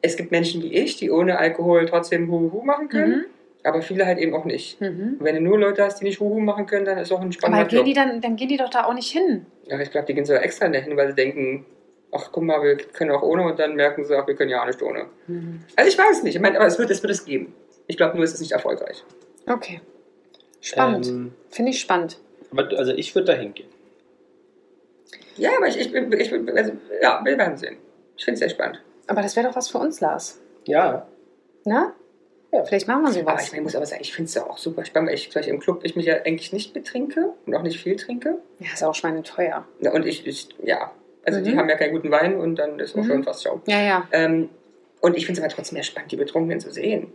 es gibt Menschen wie ich, die ohne Alkohol trotzdem Huhu machen können, aber viele halt eben auch nicht. Mhm. Und wenn du nur Leute hast, die nicht Huhu machen können, dann ist auch ein Aber spannender gehen die dann, dann gehen die doch da auch nicht hin. Ja, ich glaube, die gehen sogar extra dahin, weil sie denken, ach guck mal, wir können auch ohne und dann merken sie auch, wir können ja auch nicht ohne. Also ich weiß nicht, ich meine, aber es wird, es wird es geben. Ich glaube nur, es ist nicht erfolgreich. Okay. Spannend. Ähm, Finde ich spannend. aber, also ich würde da hingehen. Ja, aber ich, ich, bin- ich, bin- also, ja, wir werden sehen. Ich finde es sehr spannend. Aber das wäre doch was für uns, Lars. Ja. Ne? Ja. Vielleicht machen wir Aber sowas. ich meine, muss aber sagen, ich finde es ja auch super spannend, weil ich gleich im Club ich mich ja eigentlich nicht betrinke und auch nicht viel trinke. Ja, ist auch schweineteuer. Ja, Und ich, ich ja, also die Mhm. haben ja keinen guten Wein und dann ist auch Mhm. schon fast Schau. Ja, ja. Ähm, und ich finde es aber trotzdem mehr spannend, die Betrunkenen zu sehen.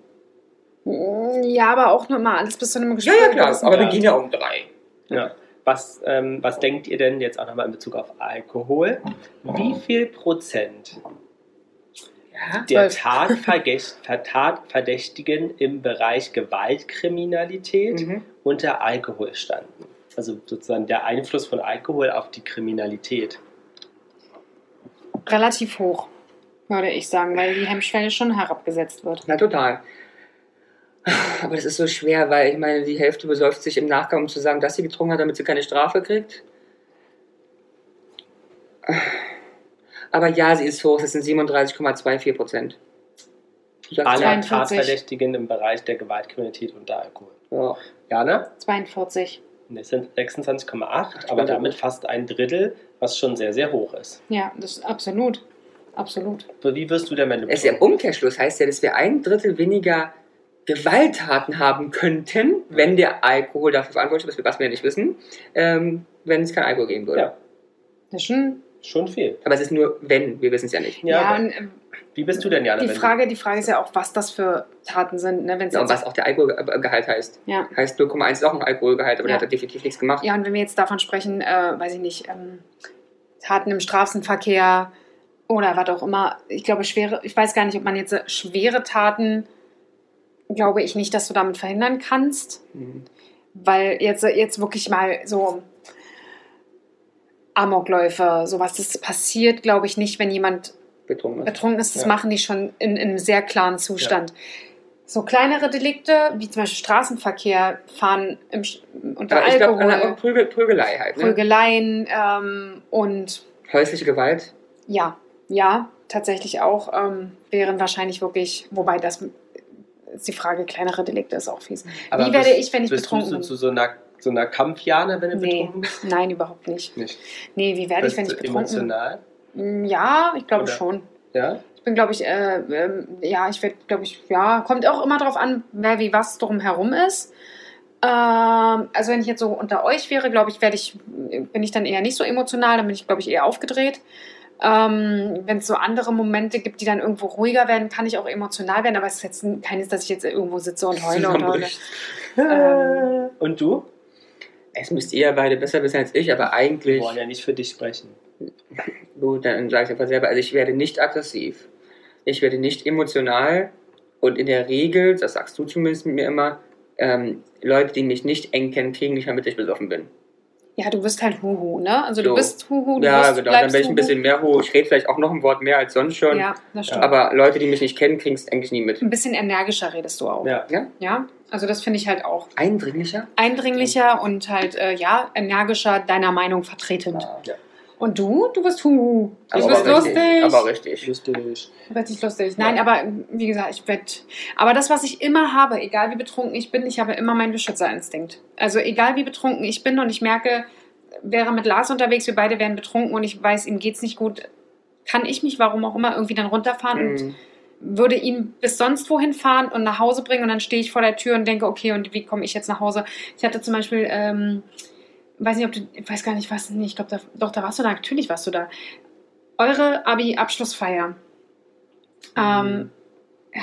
Ja, aber auch nur mal alles bis zu einem Ja, Gespräch. ja, klar, aber wir Ja. gehen ja um drei. ja. Was, ähm, was denkt ihr denn jetzt auch nochmal in Bezug auf Alkohol? Wie viel Prozent Ja, der [LAUGHS] Tatverdächtigen im Bereich Gewaltkriminalität mhm. unter Alkohol standen? Also sozusagen der Einfluss von Alkohol auf die Kriminalität. Relativ hoch, würde ich sagen, weil die Hemmschwelle schon herabgesetzt wird. Na, total. Aber das ist so schwer, weil ich meine, die Hälfte besäuft sich im Nachgang, um zu sagen, dass sie getrunken hat, damit sie keine Strafe kriegt. Aber ja, sie ist hoch, das sind 37,24 Prozent. Alle 42. Tatverdächtigen im Bereich der Gewaltkriminalität unter Alkohol. ja. Jana? 42. Das sind 26,8, aber damit fast ein Drittel, was schon sehr, sehr hoch ist. Ja, das ist absolut. Absolut. Wie wirst du denn, wenn du Es ist ja im Umkehrschluss heißt ja, dass wir ein Drittel weniger Gewalttaten haben könnten, wenn der Alkohol dafür verantwortlich ist, was wir ja nicht wissen, ähm, wenn es kein Alkohol geben würde. Ja. Das ist schon. Schon viel. Aber es ist nur wenn, wir wissen es ja nicht. Ja, aber und ähm, wie bist du denn, Jana? die, Frage, die Frage ist ja auch, was das für Taten sind. Ne? Wenn's Ja, und was auch der Alkoholgehalt heißt. ja. Heißt 0,1 ist auch ein Alkoholgehalt, aber Ja. der hat definitiv nichts gemacht. ja, und wenn wir jetzt davon sprechen, äh, weiß ich nicht, ähm, Taten im Straßenverkehr oder was auch immer, ich glaube, schwere, ich weiß gar nicht, ob man jetzt schwere Taten, glaube ich nicht, dass du damit verhindern kannst. Mhm. Weil jetzt, jetzt wirklich mal so Amokläufe, sowas, das passiert, glaube ich, nicht, wenn jemand Betrunken. ist. betrunken ist. Das Ja. machen die schon in, in einem sehr klaren Zustand. So kleinere Delikte, wie zum Beispiel Straßenverkehr, fahren im, unter Aber ich glaube, Alkohol, Prügel, Prügelei halt. Ne? Prügeleien ähm, und Häusliche Gewalt. ja, ja, tatsächlich auch ähm, wären wahrscheinlich wirklich, wobei das ist die Frage, kleinere Delikte ist auch fies. Aber wie werde bist- ich, wenn ich bist betrunken du bin? zu so einer, so einer Kampfjana, wenn du Nee. betrunken bist? Nein, überhaupt nicht. Nicht. Nee, wie werde ich, Bist wenn ich du betrunken bin? emotional? Mm, Ja, ich glaube Oder? schon. Ja? Ich bin, glaube ich, äh, ähm, ja, ich werde, glaube ich, ja, kommt auch immer darauf an, wer wie was drumherum ist. Ähm, also wenn ich jetzt so unter euch wäre, glaube ich, werde ich, bin ich dann eher nicht so emotional, dann bin ich, glaube ich, eher aufgedreht. Ähm, wenn es so andere Momente gibt, die dann irgendwo ruhiger werden, kann ich auch emotional werden, aber es ist jetzt keines, dass ich jetzt irgendwo sitze und heule und heule. Ähm, Und du? Es müsst ihr beide besser wissen als ich, aber Wir eigentlich. wollen ja nicht für dich sprechen. [LAUGHS] Gut, dann sage ich einfach selber. Also ich werde nicht aggressiv. Ich werde nicht emotional. Und in der Regel, das sagst du zumindest mit mir immer, ähm, Leute, die mich nicht eng kennen, kriegen nicht mehr mit, dass ich besoffen bin. Ja, du bist halt Huhu, ne? Also du So. bist Huhu, du ja, bist, genau. Dann bin ich ein Huhu. bisschen mehr hoch. Ich rede vielleicht auch noch ein Wort mehr als sonst schon. Ja, das stimmt. Aber Leute, die mich nicht kennen, kriegen es eigentlich nie mit. ein bisschen energischer redest du auch. Ja. Ja? Ja, also das finde ich halt auch Eindringlicher? eindringlicher und halt, äh, ja, energischer deiner Meinung vertretend. Ja. Und du? Du bist Huhu. Du Aber bist richtig. lustig. Aber richtig. Lustig. Richtig lustig. Nein, aber wie gesagt, ich werde. Aber das, was ich immer habe, egal wie betrunken ich bin, ich habe immer meinen Beschützerinstinkt. Also egal wie betrunken ich bin und ich merke, wäre mit Lars unterwegs, wir beide wären betrunken und ich weiß, ihm geht's nicht gut, kann ich mich, warum auch immer, irgendwie dann runterfahren und Mhm. würde ihn bis sonst wohin fahren und nach Hause bringen und dann stehe ich vor der Tür und denke, okay, und wie komme ich jetzt nach Hause? Ich hatte zum Beispiel, ähm, weiß nicht, ob du, ich weiß gar nicht, was, nee, ich glaube, doch, da warst du da, natürlich warst du da. Eure Abi-Abschlussfeier ähm,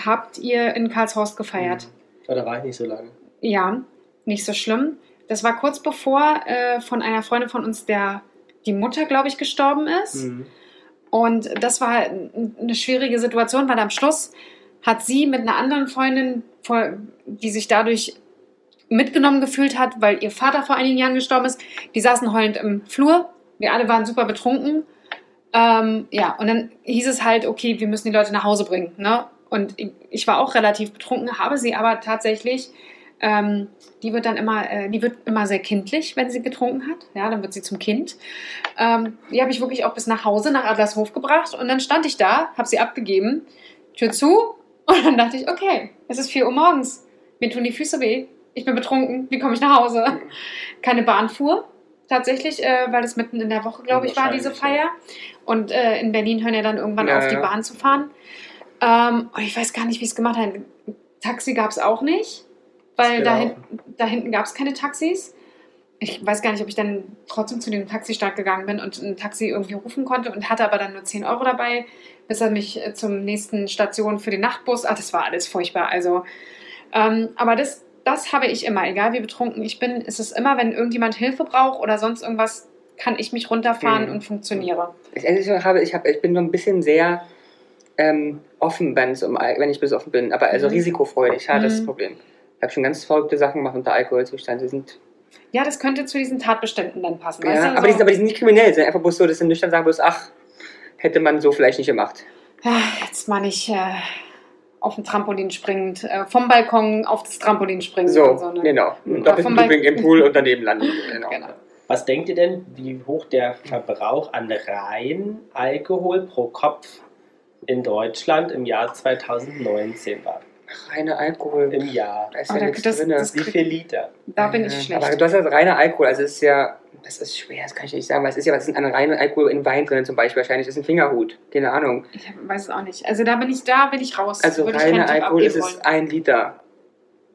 habt ihr in Karlshorst gefeiert. Aber da war ich nicht so lange. Ja, nicht so schlimm. Das war kurz bevor äh, von einer Freundin von uns der die Mutter, glaube ich, gestorben ist. Mhm. Und das war n- eine schwierige Situation, weil am Schluss hat sie mit einer anderen Freundin, die sich dadurch mitgenommen gefühlt hat, weil ihr Vater vor einigen Jahren gestorben ist, die saßen heulend im Flur Wir alle waren super betrunken. Ähm, ja, und dann hieß es halt, okay, wir müssen die Leute nach Hause bringen. Ne? Und ich, war auch relativ betrunken, habe sie aber tatsächlich, ähm, die wird dann immer, äh, die wird immer sehr kindlich, wenn sie getrunken hat. Ja, dann wird sie zum Kind. Ähm, die habe ich wirklich auch bis nach Hause, nach Adlershof gebracht. Und dann stand ich da, habe sie abgegeben, Tür zu. Und dann dachte ich, okay, es ist 4 Uhr morgens. Mir tun die Füße weh. Ich bin betrunken. Wie komme ich nach Hause? Keine Bahn fuhr. Tatsächlich, äh, weil es mitten in der Woche, glaube ich, war diese Feier. Und äh, in Berlin hören ja dann irgendwann Ja, auf, die ja. Bahn zu fahren. Ähm, und ich weiß gar nicht, wie es gemacht hat. Taxi gab es auch nicht, weil da, gelaufen. hin, da hinten gab es keine Taxis. Ich weiß gar nicht, ob ich dann trotzdem zu dem Taxistand gegangen bin und ein Taxi irgendwie rufen konnte und hatte aber dann nur 10 Euro dabei, bis er mich äh, zum nächsten Station für den Nachtbus. Ach, das war alles furchtbar. Also, ähm, aber das, das habe ich immer, egal wie betrunken ich bin, ist es immer, wenn irgendjemand Hilfe braucht oder sonst irgendwas, kann ich mich runterfahren Mhm. und funktioniere. Ich, habe, ich, hab, ich bin so ein bisschen sehr ähm, offen, wenn, es um, wenn ich besoffen bin, aber also Mhm. risikofreudig, ja, das ist das Mhm. Problem. Ich habe schon ganz verrückte Sachen gemacht unter Alkoholzustand. Die sind, Ja, das könnte zu diesen Tatbeständen dann passen. ja, weißt du? aber, So- die sind, aber die sind nicht kriminell, die sind einfach bloß so, dass sie nüchtern sagen bloß, ach, hätte man so vielleicht nicht gemacht. Ja, jetzt mal nicht äh, auf dem Trampolin springend, äh, vom Balkon auf das Trampolin springen. So, so ne? genau. Balkon- Looping im Pool und daneben landen. Genau. Genau. Was denkt ihr denn, wie hoch der Verbrauch an rein Alkohol pro Kopf in Deutschland im Jahr 2019 war? Reiner Alkohol. Im Jahr. Da ist Oh, ja da- nichts das- drin. das- Wie viel Liter? Da bin ich schlecht. Aber du hast ja reiner Alkohol, also es ist ja, das ist schwer, das kann ich nicht sagen, weil es ist ja, was ist denn an reinem Alkohol in Wein drin zum Beispiel? Wahrscheinlich ist ein Fingerhut, keine Ahnung. ich weiß es auch nicht. Also da bin ich, da bin ich raus. Also Würde reiner Alkohol ist es ein Liter.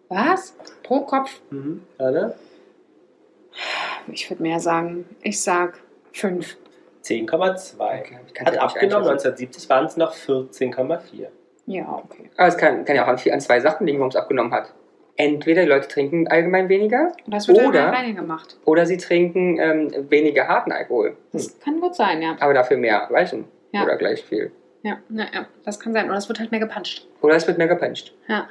Was? Pro Kopf? Mhm. Oder? Ich würde mehr sagen. Ich sag fünf. 10,2. Okay, Hat abgenommen, einschätzen. 1970 waren es noch 14,4. Ja, okay. Aber es kann, kann ja auch an, an zwei Sachen liegen, warum es abgenommen hat. Entweder die Leute trinken allgemein weniger Und das wird Oder- oder sie trinken ähm, weniger harten Alkohol. Das kann gut sein, ja. Aber dafür mehr weichen. Ja. Oder gleich viel. Ja, ja, ja. Das kann sein. Oder es wird halt mehr gepanscht. Oder es wird mehr gepanscht. Ja.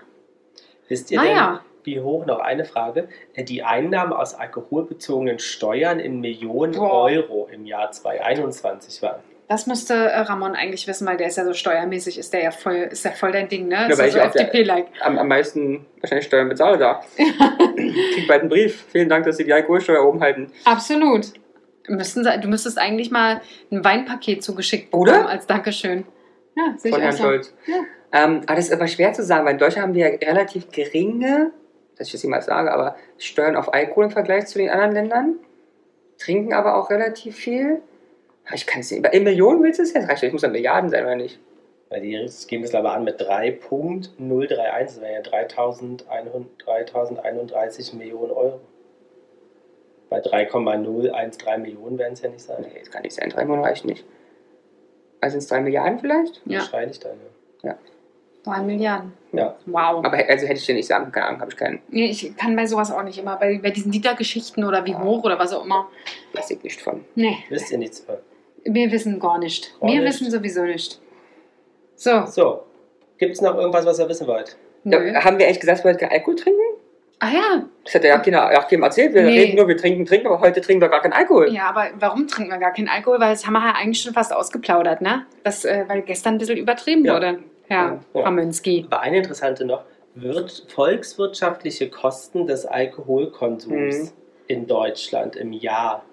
Wisst ihr Naja. denn, wie hoch, noch eine Frage, äh, die Einnahmen aus alkoholbezogenen Steuern in Millionen Boah. Euro im Jahr 2021 waren? Das müsste äh, Ramon eigentlich wissen, weil der ist ja so steuermäßig, ist der ja voll, ist ja voll dein Ding, ne? Ja, ist weil ja so ich FDP-like. Am, am meisten wahrscheinlich Steuern bezahle da. [LAUGHS] Krieg bald einen Brief. Vielen Dank, dass Sie die Alkoholsteuer oben halten. Absolut. Müssten, du müsstest eigentlich mal ein Weinpaket zugeschickt Oder? bekommen als Dankeschön. Ja, sehe ich Von auch Herrn so. Scholz. Ja. Ähm, aber das ist aber schwer zu sagen, weil in Deutschland haben wir ja relativ geringe, dass ich das jemals sage, aber Steuern auf Alkohol im Vergleich zu den anderen Ländern. Trinken aber auch relativ viel. Ich kann es nicht. In Millionen willst du es jetzt? Reicht das muss ja Milliarden sein, oder nicht? Weil die geben es aber an mit 3.031, das wären ja 3001 3031 Millionen Euro. Bei 3,013 Millionen werden es ja nicht sein. Nee, das kann nicht sein. Drei Millionen reicht nicht. Also sind es drei Milliarden vielleicht? Ja. Wahrscheinlich dann. Ja. Drei Milliarden. ja. Wow. Aber also hätte ich dir nicht sagen, keine Ahnung, habe ich keinen. Nee, ich kann bei sowas auch nicht immer. Bei, bei diesen Liedergeschichten oder wie hoch oder was auch immer. Weiß ich nicht von. Nee, Wisst ihr nichts von. Wir wissen gar nicht. Gar wir nicht. wissen sowieso nicht. So. So, gibt es noch irgendwas, was ihr wissen wollt? Nö. Ja, haben wir eigentlich gesagt, wir keinen Alkohol trinken? Ah ja. Das hat ja keiner, ja, keinem erzählt. Wir Nee. reden nur, wir trinken, trinken, aber heute trinken wir gar keinen Alkohol. Ja, aber warum trinken wir gar keinen Alkohol? Weil das haben wir ja eigentlich schon fast ausgeplaudert, ne? Das, äh, weil gestern ein bisschen übertrieben Ja. wurde, Herr Ja. Ramönski. Aber eine interessante noch, wird volkswirtschaftliche Kosten des Alkoholkonsums Mhm. in Deutschland im Jahr,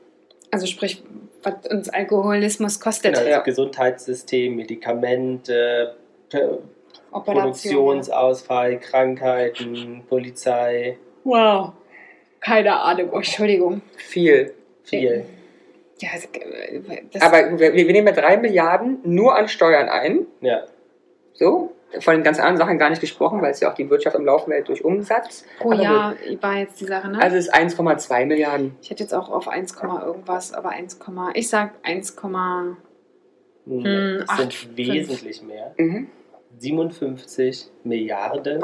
Also sprich, was uns Alkoholismus kostet. genau, Ja. das Gesundheitssystem, Medikamente. Produktionsausfall, Krankheiten, Polizei, Wow. Keine Ahnung. Oh, Entschuldigung. Viel. viel. Ja, das, äh, das, Aber wir, wir nehmen ja drei Milliarden nur an Steuern ein. Ja, So. Von den ganz anderen Sachen gar nicht gesprochen, weil es ja auch die Wirtschaft am Laufen hält durch Umsatz. pro Aber Jahr war jetzt die Sache, ne? Also es ist 1,2 Milliarden. ich hätte jetzt auch auf 1, irgendwas, aber 1, ich sag 1, Hm, Hm, es acht, sind fünf. wesentlich mehr. Mhm. 57 Milliarden.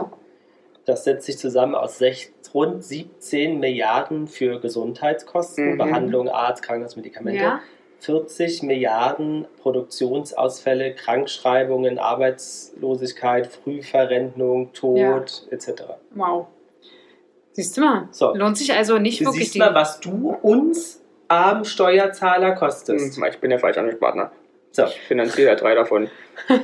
Das setzt sich zusammen aus sech- rund 17 Milliarden für Gesundheitskosten, Mhm. Behandlung, Arzt, Krankenhaus, Medikamente. ja. 40 Milliarden Produktionsausfälle, Krankschreibungen, Arbeitslosigkeit, Frühverrentung, Tod etc. Wow. Siehst du mal. So. Lohnt sich also nicht Du wirklich siehst mal, was du uns armen Steuerzahler kostest. Hm, Ich bin der falsche Ansprechpartner. So. Ich finanziere ja drei davon. [LAUGHS]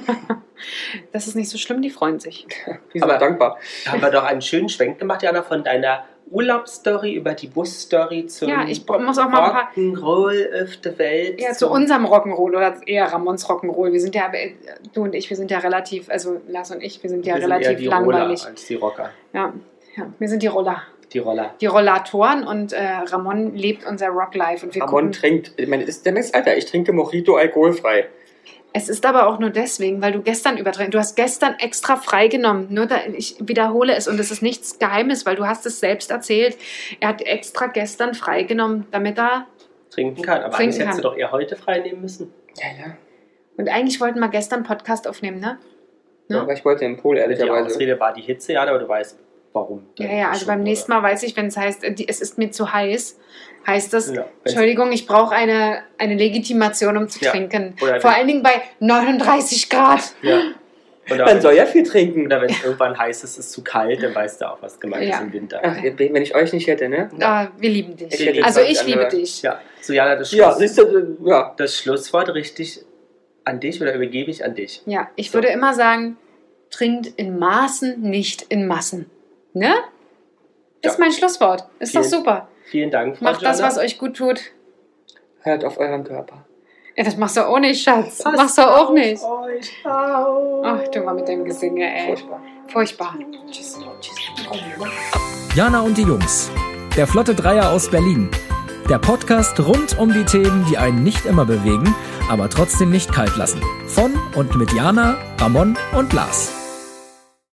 Das ist nicht so schlimm, die freuen sich. Die [LAUGHS] sind Aber- dankbar. Haben wir doch einen schönen Schwenk gemacht, Jana, von deiner Urlaubsstory über die Busstory zum Ja, ich muss auch mal Rock'n'Roll auf der Welt. Ja, zu unserem Rock'n'Roll oder eher Ramons Rock'n'Roll. Wir sind ja, äh, du und ich, wir sind ja relativ, also Lars und ich, wir sind ja Wir sind eher relativ die Roller langweilig. als die Rocker. Ja, ja, wir sind die Roller, Die Roller. die Rollatoren und äh, Ramon lebt unser Rocklife und wir Ramon gucken. trinkt, ich meine, ist der nächste Alter. Ich trinke Mojito alkoholfrei. Es ist aber auch nur deswegen, weil du gestern übertragen, du hast gestern extra freigenommen. Nur da, ich wiederhole es und es ist nichts Geheimes, weil du hast es selbst erzählt. Er hat extra gestern freigenommen, damit er Trinken kann. Aber Trinken eigentlich hättest du kann. doch eher heute frei nehmen müssen. Ja, ja. und eigentlich wollten wir gestern einen Podcast aufnehmen, ne? ja. Ja. Aber ich wollte im Pool, Die ehrlicherweise. Ausrede war die Hitze, Jana, aber du weißt, warum. Ja, ja, also beim nächsten Mal weiß ich, wenn es heißt, die- es ist mir zu heiß, heißt das, Ja, Entschuldigung, ich brauche eine, eine Legitimation, um zu Ja. trinken. Oder Vor allen Dingen bei 39 Grad. Ja. Oder Man wenn, soll ja viel trinken. oder wenn es irgendwann heiß ist, es ist zu kalt, dann weißt du auch, was gemeint Ja. ist im Winter. Ach, wenn ich euch nicht hätte, ne? Ah, wir lieben dich. Ich also ich liebe dich. Ja, so Jana, das, Ja, Schluss, siehst du, ja. das Schlusswort richtig an dich oder übergebe ich an dich? Ja, ich So. würde immer sagen, trinkt in Maßen, nicht in Massen. Ne? Ist Ja. mein Schlusswort. Ist doch Vielen- super. Vielen Dank, Frau Macht das, Jana. was euch gut tut. Hört auf euren Körper. Ja, das machst du auch nicht, Schatz. Passt machst du auch nicht. Ach, du mal mit dem Gesinge, ey. Furchtbar. Furchtbar. Tschüss. Tschüss. Jana und die Jungs. Der Flotte Dreier aus Berlin. Der Podcast rund um die Themen, die einen nicht immer bewegen, aber trotzdem nicht kalt lassen. Von und mit Jana, Ramon und Lars.